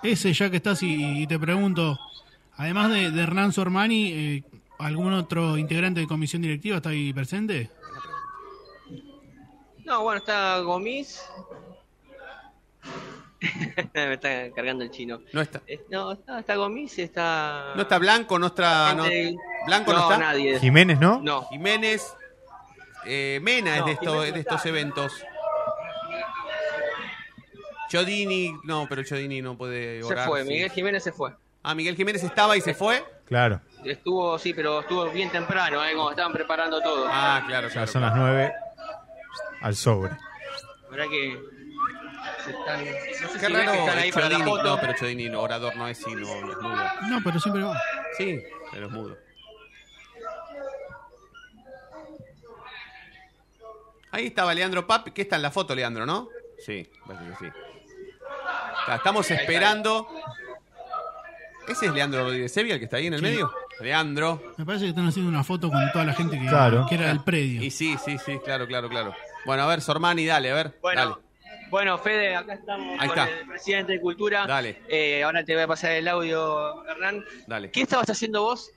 Ese, ya que estás y, y te pregunto, además de, de Hernán Sormani, eh, ¿algún otro integrante de comisión directiva está ahí presente? No, bueno, está Gomis. Me está cargando el chino. No está. No, está, está Gomis, está... No está Blanco, no está... No, Blanco no, no, está. nadie. Jiménez, ¿no? No, Jiménez. eh, Mena es de, esto- Jiménez de estos eventos. Chodini, no, pero Chodini no puede se orar. fue. sí. Miguel Jiménez se fue. Ah, Miguel Jiménez estaba y se fue. Claro. Estuvo, sí, pero estuvo bien temprano, ¿eh? Como estaban preparando todo. Ah, claro, Ya claro. son las 9 al sobre. La verdad que... Están, no sé Qué si que raro están ahí para la Chodini. foto. No, pero Chodini no, orador no es, sino es mudo. No, pero siempre va. Sí, pero es mudo. Ahí estaba Leandro Papi. ¿Qué está en la foto, Leandro, no? Sí, parece que sí. Estamos esperando. ¿Ese es Leandro Rodríguez Sevilla, el que está ahí en el Sí. medio? Leandro. Me parece que están haciendo una foto con toda la gente que, Claro. que era del predio. Y sí, sí, sí, claro, claro, claro. Bueno, a ver, Sormani, dale, a ver. Bueno, bueno, Fede, acá estamos Ahí con está. el presidente de Cultura. Dale. Eh, ahora te voy a pasar el audio, Hernán. Dale. ¿Qué estabas haciendo vos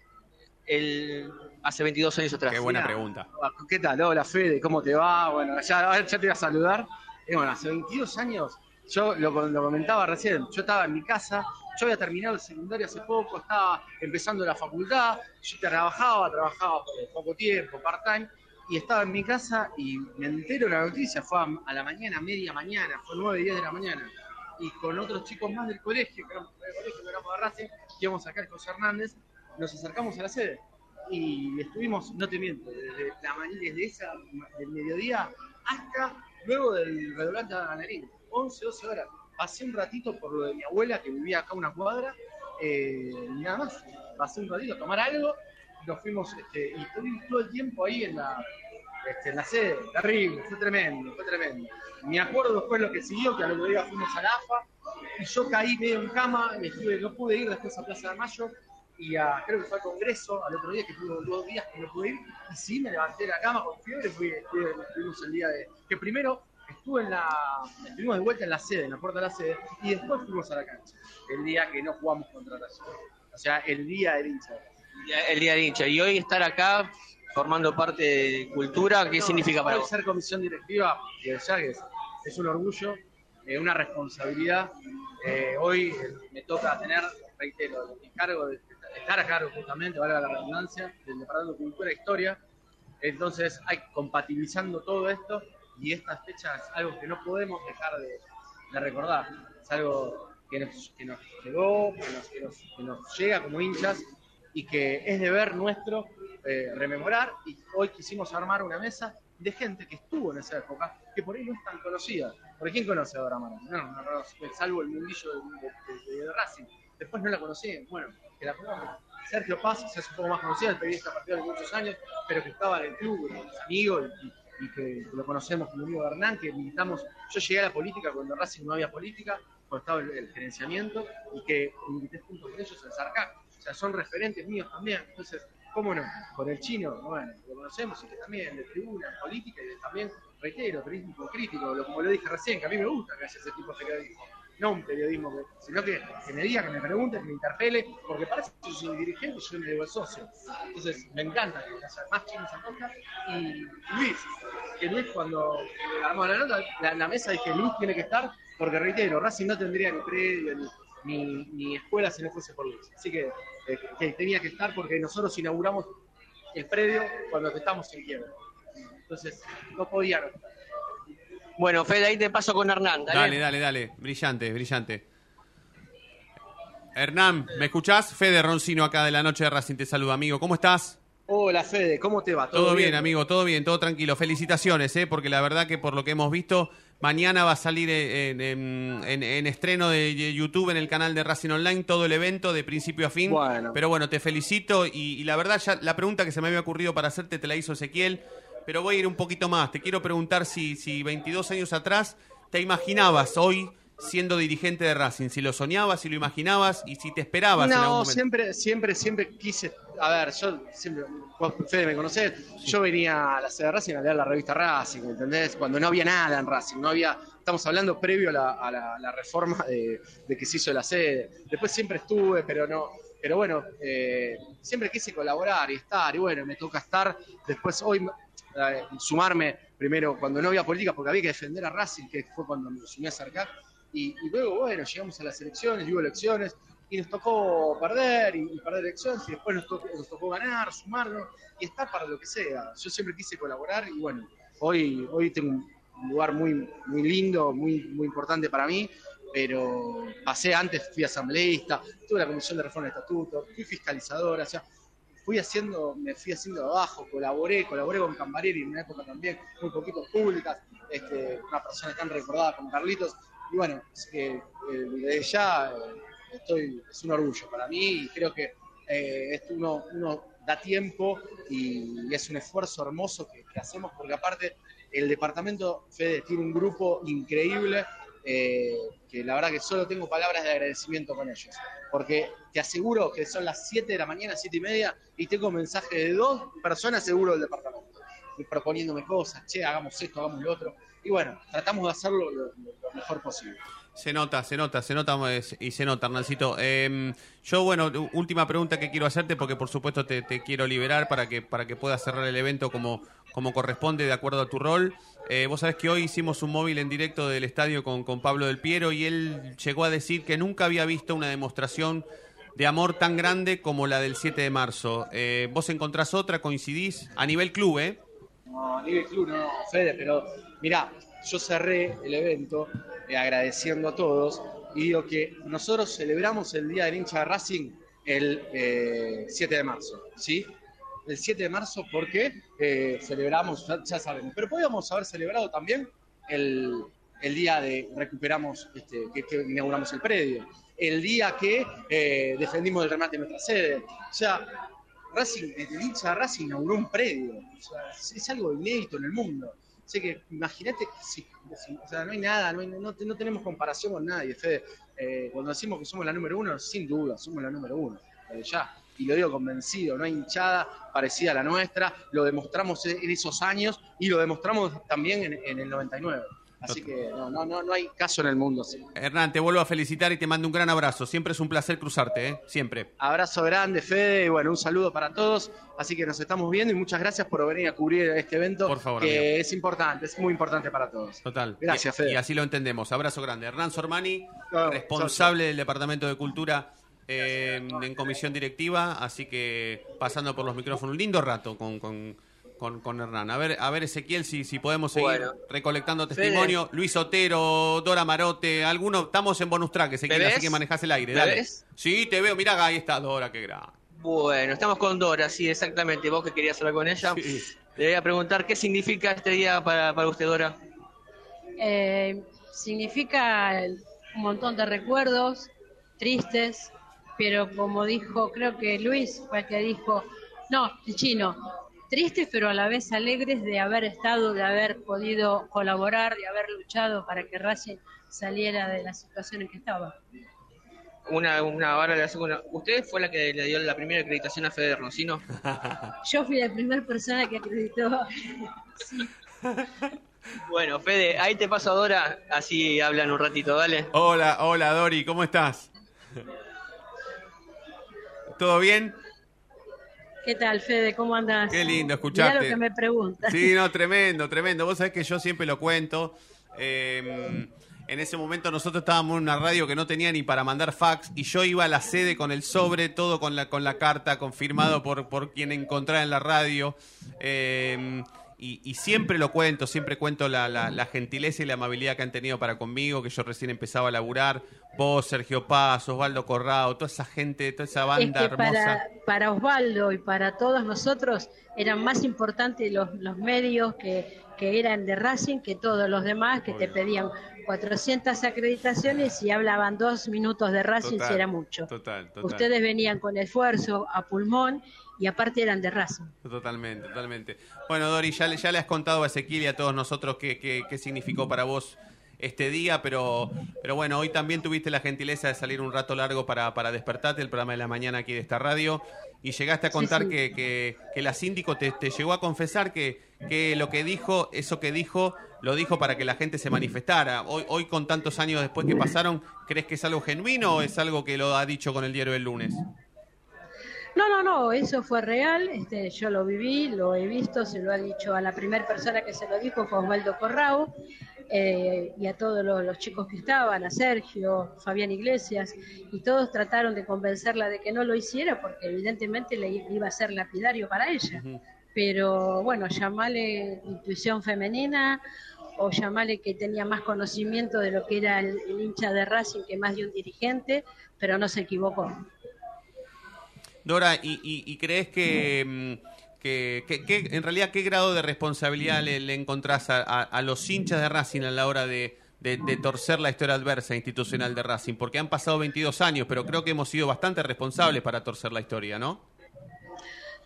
el, hace 22 años atrás? Qué buena Mira. pregunta. ¿Qué tal? Hola Fede, ¿cómo te va? Bueno, ya, te voy a saludar. Eh, bueno, hace 22 años, yo lo, lo comentaba recién, yo estaba en mi casa, yo había terminado el secundario hace poco, estaba empezando la facultad, yo trabajaba, trabajaba por poco tiempo, part-time, y estaba en mi casa y me entero la noticia, fue a, la mañana, media mañana, fue 9, 10 de la mañana, y con otros chicos más del colegio, que éramos del colegio, que éramos de Racing, que íbamos a sacar José Hernández, nos acercamos a la sede y estuvimos, no te miento, desde la desde esa, mediodía hasta luego del redoblante de Ganarín, 11, 12 horas. Pasé un ratito por lo de mi abuela que vivía acá una cuadra, eh, nada más. Pasé un ratito a tomar algo, nos fuimos, este, y estuve todo el tiempo ahí en la, este, en la sede, terrible, fue tremendo, fue tremendo. Me acuerdo después lo que siguió, que al otro día fuimos a la AFA, y yo caí medio en cama, no pude ir después a Plaza de Mayo, y a, creo que fue al Congreso al otro día, que tuve dos días que no pude ir, y sí, me levanté de la cama con fiebre, fui, estuvimos el día de... Que primero estuve en la... estuvimos de vuelta en la sede, en la puerta de la sede, y después fuimos a la cancha, el día que no jugamos contra Racing. O sea, el día del hincha. El día del hincha. Y hoy estar acá formando parte de Cultura, ¿qué No, significa para vos? Ser comisión directiva de Llagues es un orgullo, eh, una responsabilidad. Eh, hoy eh, me toca tener, reitero, el cargo de estar a cargo justamente, valga la redundancia, del Departamento de Cultura e Historia. Entonces, hay compatibilizando todo esto y esta fecha es algo que no podemos dejar de, de recordar. Es algo que nos, que nos llegó, que nos, que, nos, que nos llega como hinchas y que es deber nuestro eh, rememorar. Y hoy quisimos armar una mesa de gente que estuvo en esa época, que por ahí no es tan conocida. ¿Por quién conoce a Dora no, salvo el mundillo de, de- Racing. Después no la conocían. Bueno, que la conozcan. Sergio Paz se hace un poco más conocida, el periodista partido de muchos años, pero que estaba en el club, es amigo y, y que lo conocemos como amigo Hernán, que militamos. Yo llegué a la política cuando Racing no había política, cuando estaba el, gerenciamiento, y que milité junto con ellos en Sarcá. Son referentes míos también. Entonces, ¿cómo no? Con el chino, bueno, lo conocemos y que también de tribuna, política y también, reitero, periodismo crítico, lo- como lo dije recién, que a mí me gusta que haya ese tipo de periodismo. No un periodismo, que- sino que, que me diga, que me pregunte, que me interpele, porque para eso yo soy dirigente yo me digo el socio. Entonces, me encanta que haya más chinos contra. Y Luis, que Luis cuando la nota, la, la mesa dije, Luis tiene que estar, porque reitero, Racing no tendría ni predio, ni, ni, ni escuela si no fuese por Luis. Así que, eh, que tenía que estar porque nosotros inauguramos el predio cuando estamos en quiebra. Entonces, no podía no estar. Bueno, Fede, ahí te paso con Hernán. Dale, dale, dale. Brillante, brillante. Hernán, ¿me escuchás? Fede Roncino acá de la noche de Racing te saluda, amigo. ¿Cómo estás? Hola Fede, ¿cómo te va? Todo, bien, amigo, todo bien, todo tranquilo. Felicitaciones, ¿eh? porque la verdad que por lo que hemos visto, mañana va a salir en, en- en- en estreno de YouTube en el canal de Racing Online todo el evento de principio a fin. Bueno. Pero bueno, te felicito y, y la verdad ya la pregunta que se me había ocurrido para hacerte te la hizo Ezequiel, pero voy a ir un poquito más. Te quiero preguntar si, si 22 años atrás te imaginabas hoy siendo dirigente de Racing, si lo soñabas, si lo imaginabas y si te esperabas en algún No, momento. siempre, siempre, siempre quise. A ver, yo siempre, vos, Fede, me conocés. Yo venía a la sede de Racing a leer la revista Racing, ¿entendés? Cuando no había nada en Racing, no había. Estamos hablando previo a la, reforma de, que se hizo la sede. Después siempre estuve, pero no. Pero bueno, eh, siempre quise colaborar y estar, y bueno, me toca estar. Después hoy eh, sumarme primero cuando no había política, porque había que defender a Racing, que fue cuando me sumé a Sarcá. Y, y luego, bueno, llegamos a las elecciones, hubo elecciones, y nos tocó perder y, perder elecciones, y después nos tocó, nos tocó ganar, sumarnos y estar para lo que sea. Yo siempre quise colaborar y bueno, hoy, hoy tengo un lugar muy, muy lindo, muy, muy importante para mí, pero pasé antes, fui asambleísta, tuve la comisión de reforma de estatuto, fui fiscalizadora, o sea, fui haciendo, me fui haciendo de abajo, colaboré, colaboré con Cambarieri en una época también muy poquito públicas, este, una persona tan recordada como Carlitos, y bueno, es que eh, desde ya eh, estoy, es un orgullo para mí y creo que eh, esto uno, da tiempo y, es un esfuerzo hermoso que, hacemos porque aparte el departamento Fede tiene un grupo increíble eh, que la verdad que solo tengo palabras de agradecimiento con ellos. Porque te aseguro que son las 7 de la mañana, 7 y media y tengo mensajes de dos personas seguro del departamento. Proponiéndome cosas, che, hagamos esto, hagamos lo otro y bueno, tratamos de hacerlo lo, lo- lo mejor posible. Se nota, se nota, se nota eh, y se nota, Hernancito. Eh, yo, bueno, última pregunta que quiero hacerte, porque por supuesto te, quiero liberar para que, para que puedas cerrar el evento como, como corresponde de acuerdo a tu rol. Eh, vos sabés que hoy hicimos un móvil en directo del estadio con, con Pablo del Piero y él llegó a decir que nunca había visto una demostración de amor tan grande como la del 7 de marzo. Eh, ¿Vos encontrás otra, coincidís? A nivel club, ¿eh? No, a nivel club no, Fede, pero mirá, yo cerré el evento agradeciendo a todos y digo que nosotros celebramos el Día del Hincha de Racing el eh, 7 de marzo, ¿sí? El 7 de marzo porque eh, celebramos, ya, sabemos, pero podíamos haber celebrado también el, el día de recuperamos, este, que, inauguramos el predio, el día que eh, defendimos el remate de nuestra sede, o sea, Racing, el hincha de Racing inauguró un predio. O sea, es algo inédito en el mundo. Así que imagínate o sea, no hay nada, no, hay- no te- no tenemos comparación con nadie, Fede. Eh, cuando decimos que somos la número uno, sin duda, somos la número uno. eh, ya. Y lo digo convencido, no hay hinchada parecida a la nuestra. Lo demostramos en esos años y lo demostramos también en, en el 99. Así que no, no, no, no hay caso en el mundo. así. Hernán, te vuelvo a felicitar y te mando un gran abrazo. Siempre es un placer cruzarte, ¿eh? Siempre. Abrazo grande, Fede, y bueno, un saludo para todos. Así que nos estamos viendo y muchas gracias por venir a cubrir este evento. Por favor, que amigo. es importante, es muy importante para todos. Total. Gracias, y, Fede. Y así lo entendemos. Abrazo grande. Hernán Sormani, responsable del Departamento de Cultura eh, en comisión directiva, así que pasando por los micrófonos. Un lindo rato con, con, con, con Hernán. A ver, a ver Ezequiel, si, si podemos seguir Bueno. recolectando testimonio. Luis Otero, Dora Marote, alguno. Estamos en bonus track, Ezequiel, ¿Me así que manejás el aire. ¿Me Dale. ves? Sí, te veo. Mirá, ahí está Dora, qué grande. Bueno, estamos con Dora, sí, exactamente. Vos que querías hablar con ella. Le voy a preguntar qué significa este día para, para usted, Dora. Eh, significa el- un montón de recuerdos tristes, pero como dijo, creo que Luis fue el que dijo, no, el chino, tristes pero a la vez alegres de haber estado, de haber podido colaborar, de haber luchado para que Racing saliera de la situación en que estaba. Una, una ahora le hace una- ¿Usted fue la que le dio la primera acreditación a Fede Roncino? Yo fui la primera persona que acreditó. Bueno, Fede, ahí te paso a Dora, así hablan un ratito, dale. Hola, hola Dori, ¿cómo estás? ¿Todo bien? ¿Qué tal, Fede? ¿Cómo andás? Qué lindo Mirá escucharte. lo que me preguntas. Sí, no, tremendo, tremendo. Vos sabés que yo siempre lo cuento. Eh, en ese momento nosotros estábamos en una radio que no tenía ni para mandar fax y yo iba a la sede con el sobre, todo con la, con la carta, confirmado por, por quien encontrara en la radio. Eh, y, y siempre lo cuento, siempre cuento la, la- la gentileza y la amabilidad que han tenido para conmigo, que yo recién empezaba a laburar. Vos, Sergio Paz, Osvaldo Corrado, toda esa gente, toda esa es banda que hermosa. para, para Osvaldo y para todos nosotros eran más importantes los, los medios que, que eran de Racing que todos los demás que te pedían 400 acreditaciones y hablaban dos minutos de Racing Total, si era mucho. Total, total. Ustedes venían con esfuerzo a pulmón y aparte eran de Racing. Totalmente, totalmente. Bueno, Dori, ya, le- ya le has contado a Ezequiel y a todos nosotros qué, qué, qué significó para vos este día, pero, pero bueno, hoy también tuviste la gentileza de salir un rato largo para, para despertarte, el programa de la mañana aquí de esta radio, y llegaste a Sí, contar sí. Que, que, que la síndico te, te llegó a confesar que, que lo que dijo, eso que dijo, lo dijo para que la gente se manifestara. Hoy, hoy con tantos años después que pasaron, ¿crees que es algo genuino o es algo que lo ha dicho con el diario del lunes? No, no, no, eso fue real, este, yo lo viví, lo he visto, se lo ha dicho a la primera persona que se lo dijo fue Osvaldo Corrao, eh, y a todos los, los chicos que estaban, a Sergio, Fabián Iglesias, y todos trataron de convencerla de que no lo hiciera porque evidentemente le iba a ser lapidario para ella. Pero bueno, llamale intuición femenina o llamale que tenía más conocimiento de lo que era el, el hincha de Racing que más de un dirigente, pero no se equivocó. Dora, ¿y, y- y crees que, mm, que, que- que- en realidad qué grado de responsabilidad le, le encontrás a, los hinchas de Racing a la hora de, de- de torcer la historia adversa institucional de Racing? Porque han pasado 22 años, pero creo que hemos sido bastante responsables para torcer la historia, ¿no?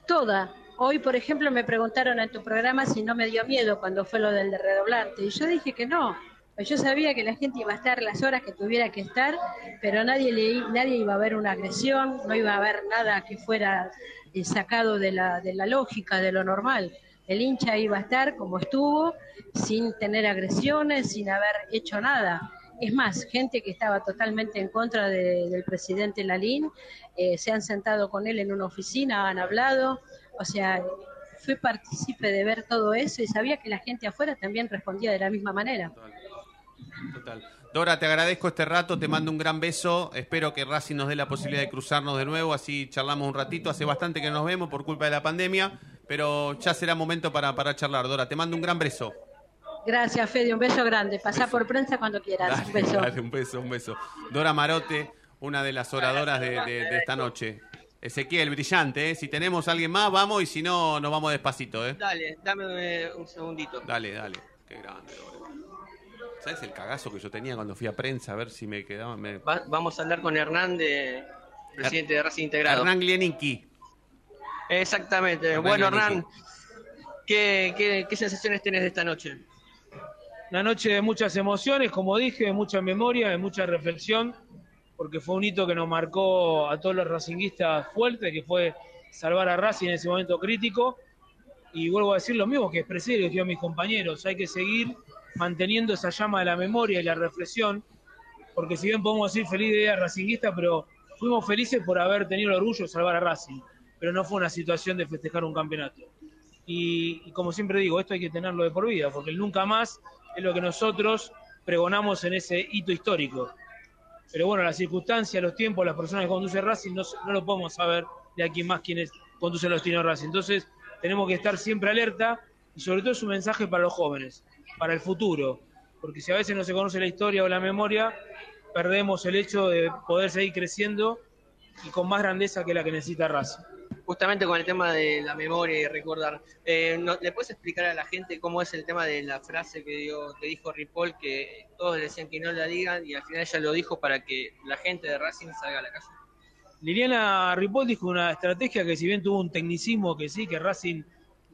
Toda. Hoy, por ejemplo, me preguntaron en tu programa si no me dio miedo cuando fue lo del de redoblante. Y yo dije que no. Pues Yo sabía que la gente iba a estar las horas que tuviera que estar, pero nadie, le, nadie iba a ver una agresión, no iba a haber nada que fuera eh, sacado de la, de la lógica, de lo normal. El hincha iba a estar como estuvo, sin tener agresiones, sin haber hecho nada. Es más, gente que estaba totalmente en contra de- del presidente Lalín, eh, se han sentado con él en una oficina, han hablado, o sea, fui partícipe de ver todo eso y sabía que la gente afuera también respondía de la misma manera. Dora, te agradezco este rato, te mando un gran beso. Espero que Racing nos dé la posibilidad de cruzarnos de nuevo, así charlamos un ratito. Hace bastante que nos vemos por culpa de la pandemia, pero ya será momento para, para charlar. Dora, te mando un gran beso. Gracias, Fede, un beso grande. Pasá por prensa cuando quieras. Un beso. Dale, un beso, un beso. Dora Marote, una de las oradoras de, de- de esta noche. Ezequiel, brillante, ¿eh? Si tenemos a alguien más, vamos, y si no, nos vamos despacito, ¿eh? Dale, dame eh, un segundito. Dale, dale. Qué grande, Dora. ¿Sabes el cagazo que yo tenía cuando fui a prensa? A ver si me quedaba... me- Va- vamos a hablar con Hernán, de, presidente de Racing Integrado. Hernán Glieninki. Exactamente. Hernán bueno. Hernán, ¿qué, qué, qué sensaciones tenés de esta noche? Una noche de muchas emociones, como dije, de mucha memoria, de mucha reflexión, porque fue un hito que nos marcó a todos los racinguistas fuertes, que fue salvar a Racing en ese momento crítico. Y vuelvo a decir lo mismo que expresé y a mis compañeros, hay que seguir manteniendo esa llama de la memoria y la reflexión, porque si bien podemos decir feliz día racinguista, pero fuimos felices por haber tenido el orgullo de salvar a Racing, pero no fue una situación de festejar un campeonato. Y, como siempre digo, esto hay que tenerlo de por vida, porque nunca más es lo que nosotros pregonamos en ese hito histórico. Pero bueno, las circunstancias, los tiempos, las personas que conducen Racing, no, lo podemos saber de a quién más quienes conducen los destinos Racing. Entonces, tenemos que estar siempre alerta y sobre todo es un mensaje para los jóvenes, para el futuro, porque si a veces no se conoce la historia o la memoria, perdemos el hecho de poder seguir creciendo y con más grandeza que la que necesita Racing. Justamente con el tema de la memoria y recordar, eh, no- ¿le puedes explicar a la gente cómo es el tema de la frase que, dio, que dijo Ripoll, que todos decían que no la digan y al final ella lo dijo para que la gente de Racing salga a la calle? Liliana Ripoll dijo una estrategia que si bien tuvo un tecnicismo que sí, que Racing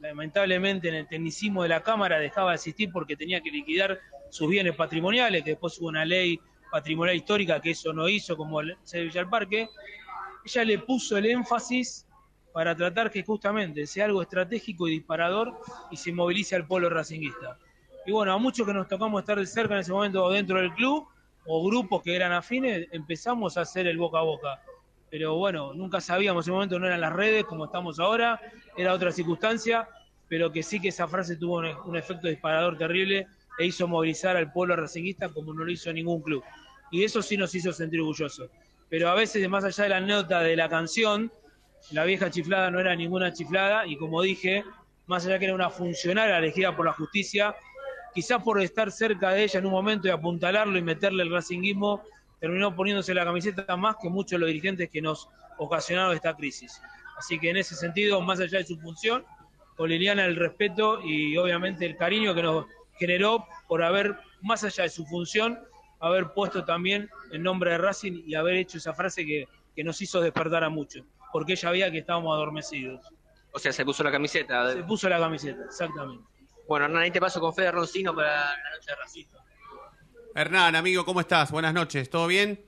lamentablemente en el tecnicismo de la Cámara dejaba de existir porque tenía que liquidar sus bienes patrimoniales, que después hubo una ley patrimonial histórica que eso no hizo, como el Sevilla del Parque, ella le puso el énfasis para tratar que justamente sea algo estratégico y disparador y se movilice al polo racinguista. Y bueno, a muchos que nos tocamos estar de cerca en ese momento dentro del club, o grupos que eran afines, empezamos a hacer el boca a boca. Pero bueno, nunca sabíamos, en ese momento no eran las redes como estamos ahora, era otra circunstancia, pero que sí que esa frase tuvo un, efecto disparador terrible e hizo movilizar al pueblo racinguista como no lo hizo ningún club. Y eso sí nos hizo sentir orgullosos. Pero a veces, más allá de la anécdota de la canción, la vieja chiflada no era ninguna chiflada y como dije, más allá que era una funcionaria elegida por la justicia, quizás por estar cerca de ella en un momento y apuntalarlo y meterle el racinguismo, terminó poniéndose la camiseta más que muchos de los dirigentes que nos ocasionaron esta crisis. Así que en ese sentido, más allá de su función, con Liliana el respeto y obviamente el cariño que nos generó por haber, más allá de su función, haber puesto también el nombre de Racing y haber hecho esa frase que, que nos hizo despertar a muchos, porque ella veía que estábamos adormecidos. O sea, se puso la camiseta. Se puso la camiseta, exactamente. Bueno, Hernán, ahí te paso con Fede Roncino para la noche de Racing. Hernán, amigo, ¿cómo estás? Buenas noches, ¿todo bien?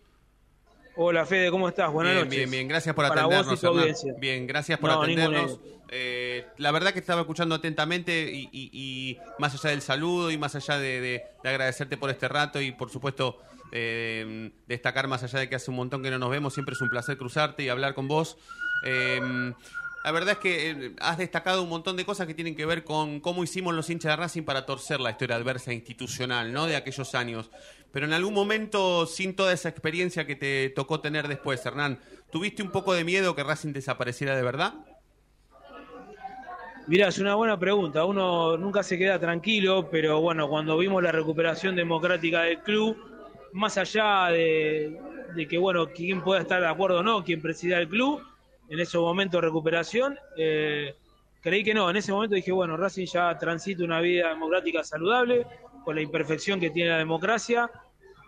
Hola Fede, ¿cómo estás? Buenas bien, noches. Bien, bien, gracias por Para vos y atendernos. tu Hernán. audiencia. Bien, gracias por No, atendernos. Eh, la verdad que estaba escuchando atentamente y, y- y más allá del saludo y más allá de, de- de agradecerte por este rato y por supuesto eh, destacar más allá de que hace un montón que no nos vemos, siempre es un placer cruzarte y hablar con vos. Eh, la verdad es que eh, has destacado un montón de cosas que tienen que ver con cómo hicimos los hinchas de Racing para torcer la historia adversa institucional, ¿no? De aquellos años. Pero en algún momento, sin toda esa experiencia que te tocó tener después, Hernán, ¿tuviste un poco de miedo que Racing desapareciera de verdad? Mirá, es una buena pregunta. Uno nunca se queda tranquilo, pero bueno, cuando vimos la recuperación democrática del club, más allá de, que, bueno, quién pueda estar de acuerdo o no, quién presida el club, en ese momento de recuperación, eh, creí que no. En ese momento dije, bueno, Racing ya transita una vida democrática saludable, con la imperfección que tiene la democracia.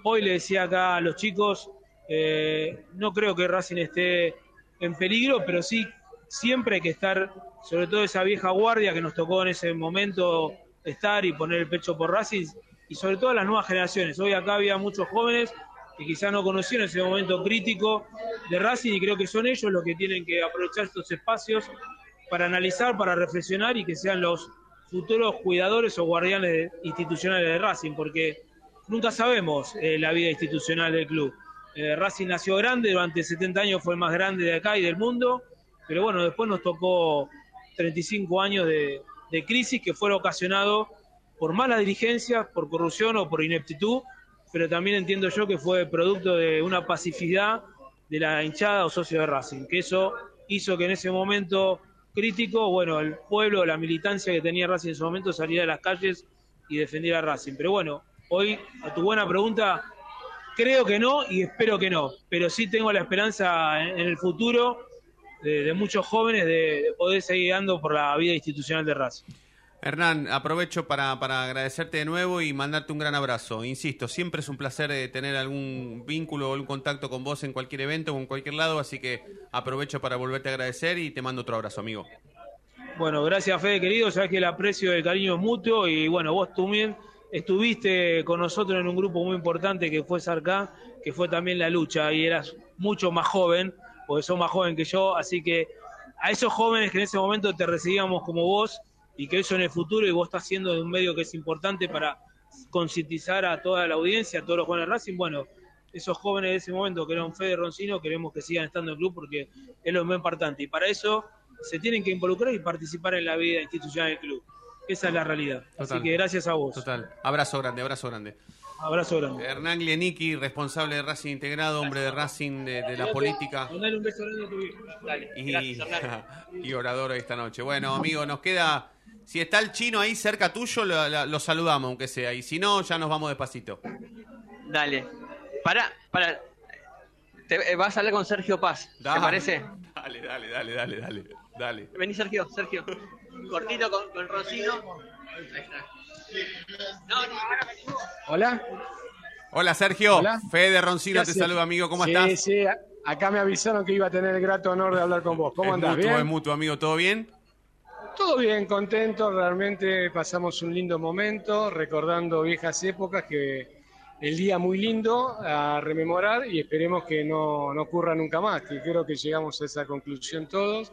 Hoy le decía acá a los chicos, eh, no creo que Racing esté en peligro, pero sí siempre hay que estar, sobre todo esa vieja guardia que nos tocó en ese momento estar y poner el pecho por Racing, y sobre todo las nuevas generaciones. Hoy acá había muchos jóvenes que quizás no conocieron ese momento crítico de Racing y creo que son ellos los que tienen que aprovechar estos espacios para analizar, para reflexionar y que sean los futuros cuidadores o guardianes institucionales de Racing, porque nunca sabemos eh, la vida institucional del club. Eh, Racing nació grande, durante 70 años fue el más grande de acá y del mundo, pero bueno, después nos tocó 35 años de, de crisis que fueron ocasionados por malas dirigencias, por corrupción o por ineptitud, pero también entiendo yo que fue producto de una pacificidad de la hinchada o socio de Racing, que eso hizo que en ese momento crítico, bueno, el pueblo, la militancia que tenía Racing en ese momento saliera a las calles y defendiera a Racing. Pero bueno, hoy, a tu buena pregunta, creo que no y espero que no, pero sí tengo la esperanza en, el futuro de, muchos jóvenes de, de poder seguir dando por la vida institucional de Racing. Hernán, aprovecho para, para agradecerte de nuevo y mandarte un gran abrazo. Insisto, siempre es un placer eh, tener algún vínculo o algún contacto con vos en cualquier evento o en cualquier lado, así que aprovecho para volverte a agradecer y te mando otro abrazo, amigo. Bueno, gracias Fede querido, sabes que el aprecio el cariño es mutuo y bueno, vos también estuviste con nosotros en un grupo muy importante que fue Sarcá, que fue también la lucha y eras mucho más joven, porque sos más joven que yo, así que a esos jóvenes que en ese momento te recibíamos como vos y que eso en el futuro y vos estás haciendo de un medio que es importante para concientizar a toda la audiencia, a todos los jóvenes de Racing, bueno, esos jóvenes de ese momento que eran Fede Roncino, queremos que sigan estando en el club porque es lo más importante y para eso se tienen que involucrar y participar en la vida institucional del club. Esa es la realidad. Total. Así que gracias a vos. Total. Abrazo grande, abrazo grande. Abrazo grande. Hernán Glienicky, responsable de Racing Integrado, hombre de Racing, de, de la política Mandale un beso grande a tu viejo. Dale, y, gracias, y orador esta noche. Bueno, amigo, nos queda... Si está el chino ahí cerca tuyo, lo, saludamos, aunque sea. Y si no, ya nos vamos despacito. Dale. Para, para. Te, eh, vas a hablar con Sergio Paz, ¿te parece? Dale, dale, dale, dale, dale. Dale. Vení, Sergio, Sergio. Cortito con, con Rocino. Ahí está. No, no, ahora venimos. Hola. Hola, Sergio. Hola. Fede Roncino ¿Qué te saluda, amigo. ¿Cómo sí, estás? Sí, a- acá me avisaron que iba a tener el grato honor de hablar con vos. ¿Cómo es andás? mutuo, ¿Bien? es mutuo, amigo. ¿Todo bien? Todo bien, contento. Realmente pasamos un lindo momento recordando viejas épocas que el día muy lindo a rememorar y esperemos que no, no ocurra nunca más, que creo que llegamos a esa conclusión todos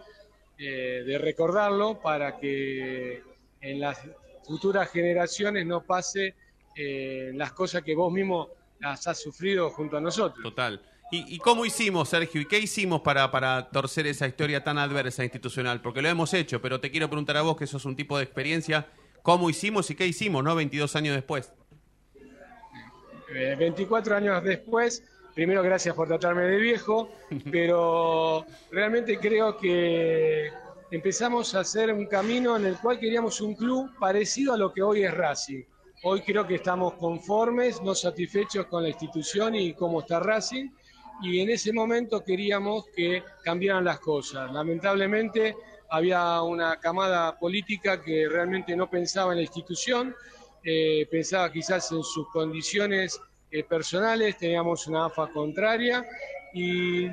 eh, de recordarlo para que en las futuras generaciones no pase eh, las cosas que vos mismo las has sufrido junto a nosotros. Total. ¿Y, y cómo hicimos, Sergio? ¿Y qué hicimos para, para torcer esa historia tan adversa institucional? Porque lo hemos hecho, pero te quiero preguntar a vos, que sos un tipo de experiencia, ¿cómo hicimos y qué hicimos, no? 22 años después. Eh, 24 años después, primero gracias por tratarme de viejo, pero realmente creo que empezamos a hacer un camino en el cual queríamos un club parecido a lo que hoy es Racing. Hoy creo que estamos conformes, no satisfechos con la institución y cómo está Racing, y en ese momento queríamos que cambiaran las cosas. Lamentablemente había una camada política que realmente no pensaba en la institución, eh, pensaba quizás en sus condiciones eh, personales, teníamos una AFA contraria y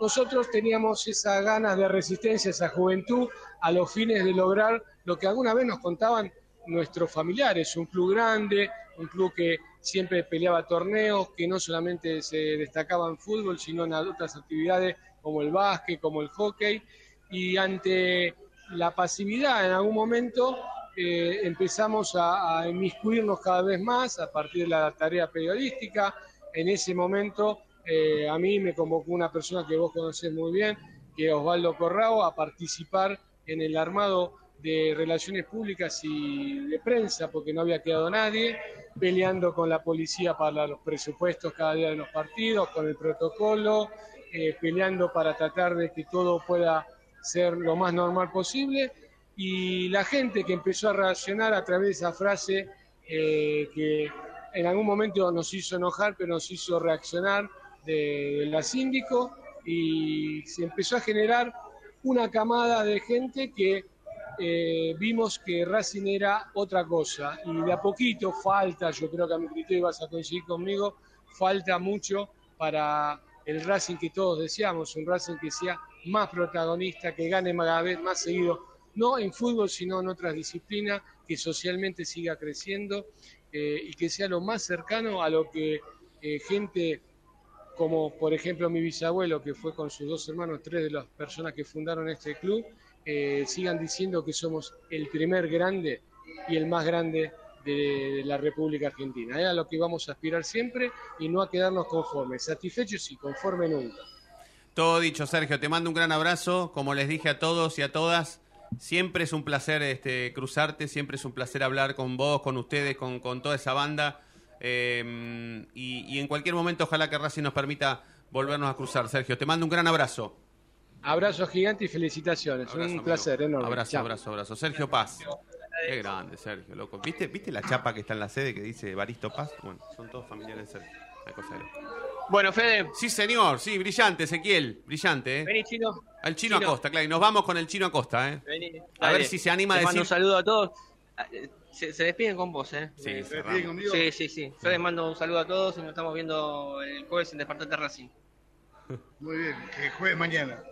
nosotros teníamos esa ganas de resistencia, esa juventud a los fines de lograr lo que alguna vez nos contaban nuestros familiares, un club grande, un club que siempre peleaba torneos, que no solamente se destacaba en fútbol, sino en otras actividades como el básquet, como el hockey, y ante la pasividad en algún momento eh, empezamos a, a inmiscuirnos cada vez más a partir de la tarea periodística. En ese momento eh, a mí me convocó una persona que vos conocés muy bien, que es Osvaldo Corrao, a participar en el armado de relaciones públicas y de prensa, porque no había quedado nadie, peleando con la policía para los presupuestos cada día de los partidos, con el protocolo, eh, peleando para tratar de que todo pueda ser lo más normal posible. Y la gente que empezó a reaccionar a través de esa frase eh, que en algún momento nos hizo enojar, pero nos hizo reaccionar de, la síndico y se empezó a generar una camada de gente que eh, vimos que Racing era otra cosa. Y de a poquito falta, yo creo que a mi criterio vas a coincidir conmigo, falta mucho para el Racing que todos deseamos, un Racing que sea más protagonista, que gane cada vez más seguido, no en fútbol, sino en otras disciplinas, que socialmente siga creciendo eh, y que sea lo más cercano a lo que eh, gente como por ejemplo mi bisabuelo, que fue con sus dos hermanos, tres de las personas que fundaron este club, eh, sigan diciendo que somos el primer grande y el más grande de, la República Argentina. Es a lo que vamos a aspirar siempre y no a quedarnos conformes. Satisfechos y conformes nunca. Todo dicho, Sergio, te mando un gran abrazo. Como les dije a todos y a todas, siempre es un placer este, cruzarte, siempre es un placer hablar con vos, con ustedes, con, toda esa banda. Eh, y, y en cualquier momento, ojalá que Racing nos permita volvernos a cruzar. Sergio, te mando un gran abrazo. Abrazo gigante y felicitaciones. Abrazo, un amigo. placer enorme. Abrazo, Chao. abrazo, abrazo. Sergio Paz. Qué grande, Sergio, loco. ¿Viste, ¿Viste la chapa que está en la sede que dice Baristo Paz? Bueno, son todos familiares de Sergio. Una cosa de. Bueno, Fede. Sí, señor, sí, brillante, Ezequiel. Brillante, ¿eh? Vení, chino. Al chino, Chino. Acosta, claro. Y nos vamos con el chino Acosta, ¿eh? Vení. A Dale. ver si se anima a Les mando decir. un saludo a todos. Ah, eh, Se, se despiden con vos, ¿eh? Sí, Eh, cerramos. Sí, sí, sí. Yo les mando un saludo a todos y nos estamos viendo el jueves en Despertate Racing. Muy bien, que juegue mañana.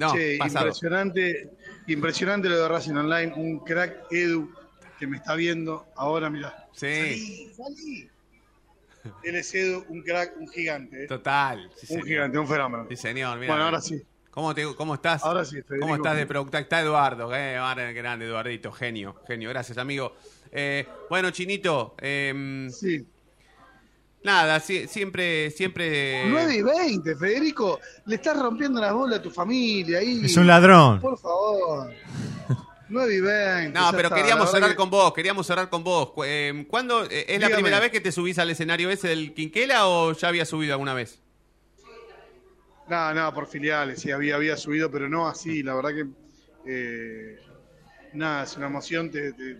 No, Che, impresionante, impresionante lo de Racing Online, un crack Edu que me está viendo ahora, mirá. Sí, Salí, salí. Él es Edu, un crack, un gigante. ¿eh? total. sí, un señor. gigante, un fenómeno. Sí, señor. Mira, Bueno, ahora sí. ¿Cómo, te, ¿Cómo estás? Ahora sí, Federico. ¿Cómo estás de productor? Está Eduardo, eh, grande, Eduardito, genio, genio. Gracias, amigo. Eh, bueno, Chinito, eh, Sí. Nada, si- siempre, siempre... 9 y 20, Federico. Le estás rompiendo las bolas a tu familia ahí. Es un ladrón. Por favor. 9 y 20. No, pero está, queríamos cerrar que- con vos, queríamos cerrar con vos. Cu- eh, ¿Cuándo? eh, ¿Es la primera vez que te subís al escenario ese del Quinquela o ya había subido alguna vez? No, no, por filiales, sí, había, había subido, pero no así, la verdad que. eh, nada, es una emoción, te, te,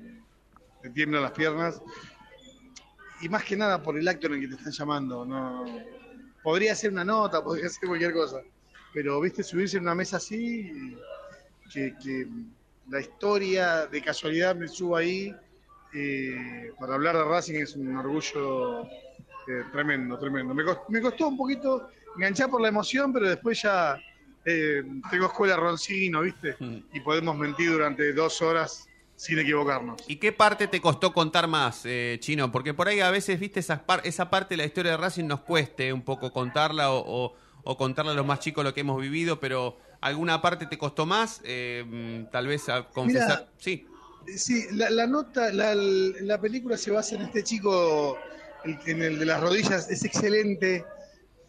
te tiemblan las piernas. Y más que nada por el acto en el que te están llamando. No, podría ser una nota, podría ser cualquier cosa. Pero, viste, subirse en una mesa así, que, que la historia de casualidad me suba ahí. eh, para hablar de Racing es un orgullo eh, tremendo, tremendo. Me costó, me costó un poquito enganchar por la emoción, pero después ya eh, tengo escuela Roncino, ¿viste? Y podemos mentir durante dos horas sin equivocarnos. ¿Y qué parte te costó contar más, eh, Chino? Porque por ahí a veces, viste, esa, par- esa parte de la historia de Racing nos cueste un poco contarla o, o- o contarle a los más chicos lo que hemos vivido, pero ¿alguna parte te costó más? Eh, mm, tal vez a confesar. Sí. Sí, la, la nota, la, la película se basa en este chico, el- en el de las rodillas, es excelente,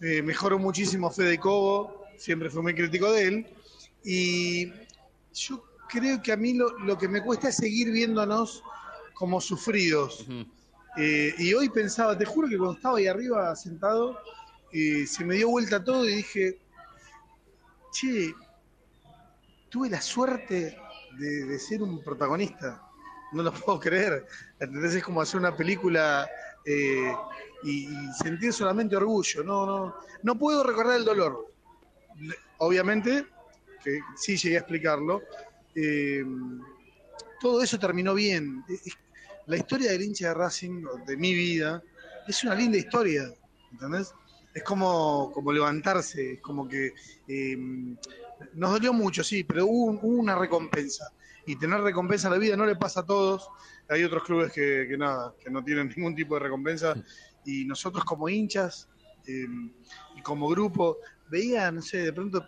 eh, mejoró muchísimo Fede Cobo, siempre fui muy crítico de él, y yo creo que a mí lo, lo que me cuesta es seguir viéndonos como sufridos. Eh, y hoy pensaba, te juro que cuando estaba ahí arriba sentado, eh, se me dio vuelta todo y dije, che, tuve la suerte de, de ser un protagonista. No lo puedo creer. ¿Entendés? Es como hacer una película eh, y, y sentir solamente orgullo. No, no, no puedo recordar el dolor. Obviamente, que sí llegué a explicarlo. Eh, todo eso terminó bien. La historia del hincha de Racing, de mi vida, es una linda historia. ¿Entendés? Es como, como levantarse, es como que eh, nos dolió mucho, sí, pero hubo, un- hubo una recompensa. Y tener recompensa en la vida no le pasa a todos. Hay otros clubes que, que nada, que no tienen ningún tipo de recompensa. Y nosotros como hinchas eh, y como grupo, veía, no sé, de pronto,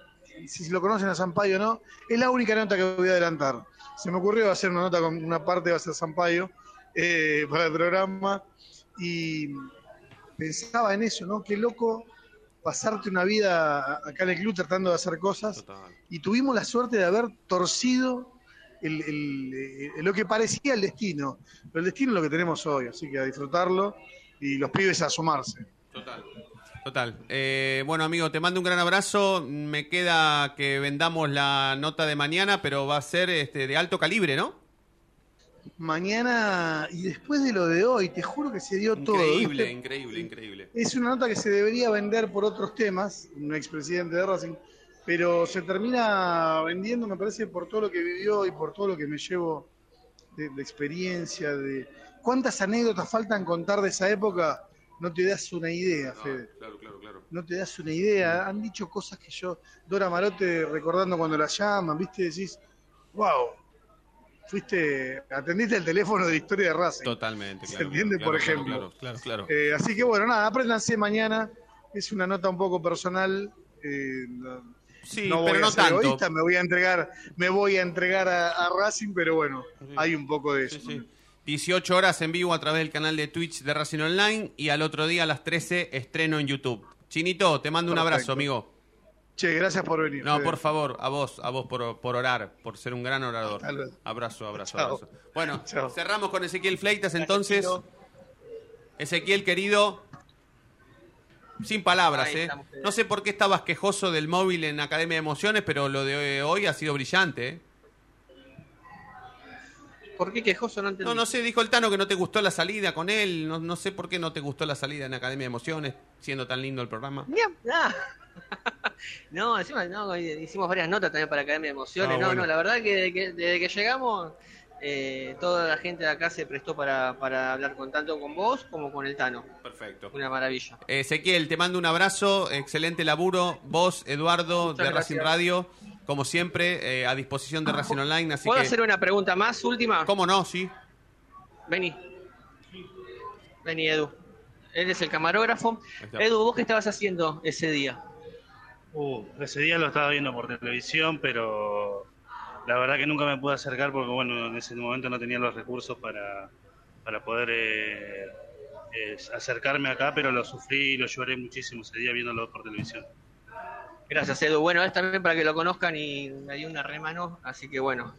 si lo conocen a Sampaio o no, es la única nota que voy a adelantar. Se me ocurrió hacer una nota con una parte, va a ser Sampaio, eh, para el programa. Y pensaba en eso, ¿no? Qué loco pasarte una vida acá en el club tratando de hacer cosas y tuvimos la suerte de haber torcido el- el- eh, lo que parecía el destino. Pero el destino es lo que tenemos hoy, así que a disfrutarlo y los pibes a sumarse. Total. Total. Eh, bueno, amigo, te mando un gran abrazo. Me queda que vendamos la nota de mañana, pero va a ser este, de alto calibre, ¿no? Mañana y después de lo de hoy, te juro que se dio todo. Increíble, increíble, increíble. Es una nota que se debería vender por otros temas, un expresidente de Racing, pero se termina vendiendo, me parece, por todo lo que vivió y por todo lo que me llevo de, de experiencia, de cuántas anécdotas faltan contar de esa época, no te das una idea, Fede. Claro, claro, claro. No te das una idea. Han dicho cosas que yo, Dora Marote, recordando cuando la llaman, ¿viste? Decís, wow, fuiste, atendiste el teléfono de la historia de Racing. Totalmente, ¿Se claro. entiende, claro, por claro, ejemplo? Claro, claro. claro. Eh, así que bueno, nada, apréndanse mañana. Es una nota un poco personal. eh, no, Sí, no voy pero a no ser tanto. egoísta, me voy a entregar, me voy a entregar a, a Racing, pero bueno, hay un poco de eso. 18 horas en vivo a través del canal de Twitch de Racing Online y al otro día a las 13 estreno en YouTube. Chinito, te mando un Perfecto. abrazo, amigo. Che, gracias por venir. No, Fede. por favor, a vos, a vos por, por orar, por ser un gran orador. Abrazo, abrazo, Chao. abrazo. Bueno, cerramos con Ezequiel Fleitas entonces. Ezequiel, querido, sin palabras, Ahí ¿eh? estamos. No sé por qué estabas quejoso del móvil en Academia de Emociones, pero lo de hoy ha sido brillante, ¿eh? ¿Por qué quejoso no entendí? No, no sé, dijo el Tano que no te gustó la salida con él. No, no sé por qué no te gustó la salida en Academia de Emociones, siendo tan lindo el programa. Ah. No, encima no, hicimos varias notas también para Academia de Emociones. Ah, no, bueno. no, la verdad que, desde que desde que llegamos, eh, toda la gente de acá se prestó para, para hablar con tanto con vos como con el Tano. Perfecto. Una maravilla. Ezequiel, te mando un abrazo, excelente laburo. Vos, Eduardo, Muchas de Racing. Radio, como siempre, eh, a disposición de Racing Online. Así ¿Puedo que, hacer una pregunta más, última? ¿Cómo no? Sí. Vení. Vení, Edu. Él es el camarógrafo. Edu, ¿vos qué estabas haciendo ese día? Uh, ese día lo estaba viendo por televisión, pero la verdad que nunca me pude acercar porque, bueno, en ese momento no tenía los recursos para, para poder eh, eh, acercarme acá, pero lo sufrí y lo lloré muchísimo ese día viéndolo por televisión. Gracias, Edu. Bueno, es también para que lo conozcan y me dio una remano, así que bueno,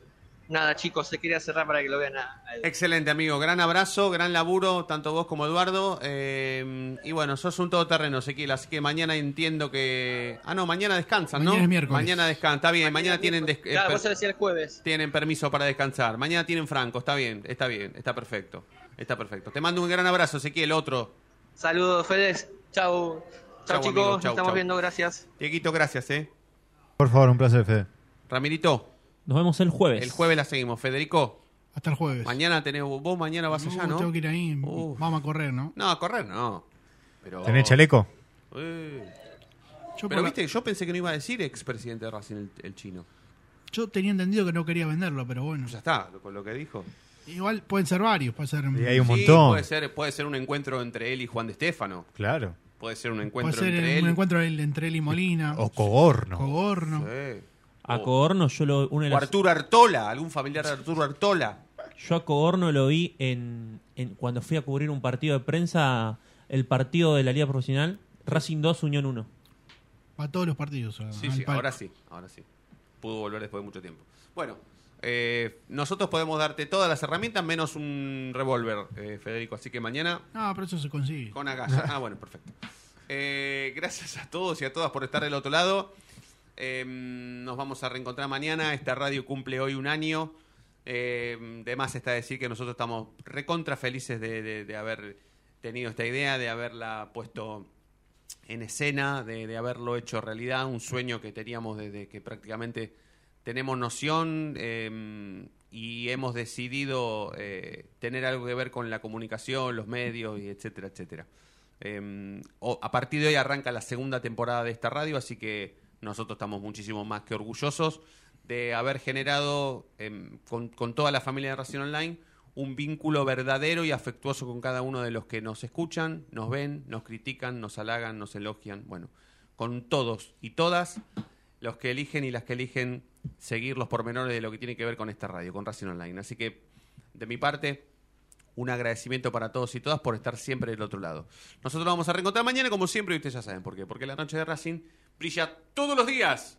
nada, chicos, se quería cerrar para que lo vean a, a él. Excelente, amigo. Gran abrazo, gran laburo, tanto vos como Eduardo. Eh, y bueno, sos un todoterreno, Ezequiel, así que mañana entiendo que... Ah, no, mañana descansan, ¿no? Mañana es miércoles. Mañana descansan, está bien. Mañana, tienen, des- Claro, vos decía el jueves. tienen permiso para descansar. Mañana tienen franco, está bien, está bien, está perfecto. Está perfecto. Te mando un gran abrazo, Ezequiel, otro. Saludos, Fedes. Chau. Chau, chicos. amigo, Nos chau, estamos chau. viendo, gracias. Dieguito, gracias, ¿eh? Por favor, un placer, Fede. Ramirito. Nos vemos el jueves. El jueves la seguimos. Federico. Hasta el jueves. Mañana tenés, vos mañana vas allá, ¿no? Tengo que ir ahí. Vamos a correr, ¿no? No, a correr no. Pero... ¿Tenés chaleco? Eh. Yo, Pero la- viste, yo pensé que no iba a decir expresidente de Racing el, el chino. yo tenía entendido que no quería venderlo, pero bueno. Ya está, con lo que dijo. Igual pueden ser varios, puede ser. Y hay un Sí, montón. Puede ser, puede ser un encuentro entre él y Juan de Estefano. Claro. Puede ser un Puede encuentro ser entre un él. encuentro entre él y Molina. O Cogorno. Cogorno. Sí. A Cogorno yo lo una de O las- Arturo Artola, algún familiar de Arturo Artola. Yo a Cogorno lo vi en, en- cuando fui a cubrir un partido de prensa, el partido de la Liga Profesional, Racing 2, Unión 1. A todos los partidos. Sí, al sí, palco. ahora sí, ahora sí. Pudo volver después de mucho tiempo. Bueno, eh, nosotros podemos darte todas las herramientas menos un revólver, eh, Federico. Así que mañana No, pero eso se consigue. con agallas. Ah, bueno, perfecto. Eh, gracias a todos y a todas por estar del otro lado. Eh, nos vamos a reencontrar mañana. Esta radio cumple hoy un año. Eh, de más está decir que nosotros estamos recontra felices de, de- de haber tenido esta idea, de haberla puesto en escena, de, de haberlo hecho realidad, un sueño que teníamos desde que prácticamente tenemos noción eh, y hemos decidido eh, tener algo que ver con la comunicación, los medios, y etcétera, etcétera. O- a partir de hoy arranca la segunda temporada de esta radio, así que nosotros estamos muchísimo más que orgullosos de haber generado em, con, con toda la familia de Racing Online un vínculo verdadero y afectuoso con cada uno de los que nos escuchan, nos ven, nos critican, nos halagan, nos elogian, bueno, con todos y todas los que eligen y las que eligen seguir los pormenores de lo que tiene que ver con esta radio, con Racing Online. Así que, de mi parte, un agradecimiento para todos y todas por estar siempre del otro lado. Nosotros nos vamos a reencontrar mañana, como siempre, y ustedes ya saben por qué. Porque la noche de Racing brilla todos los días.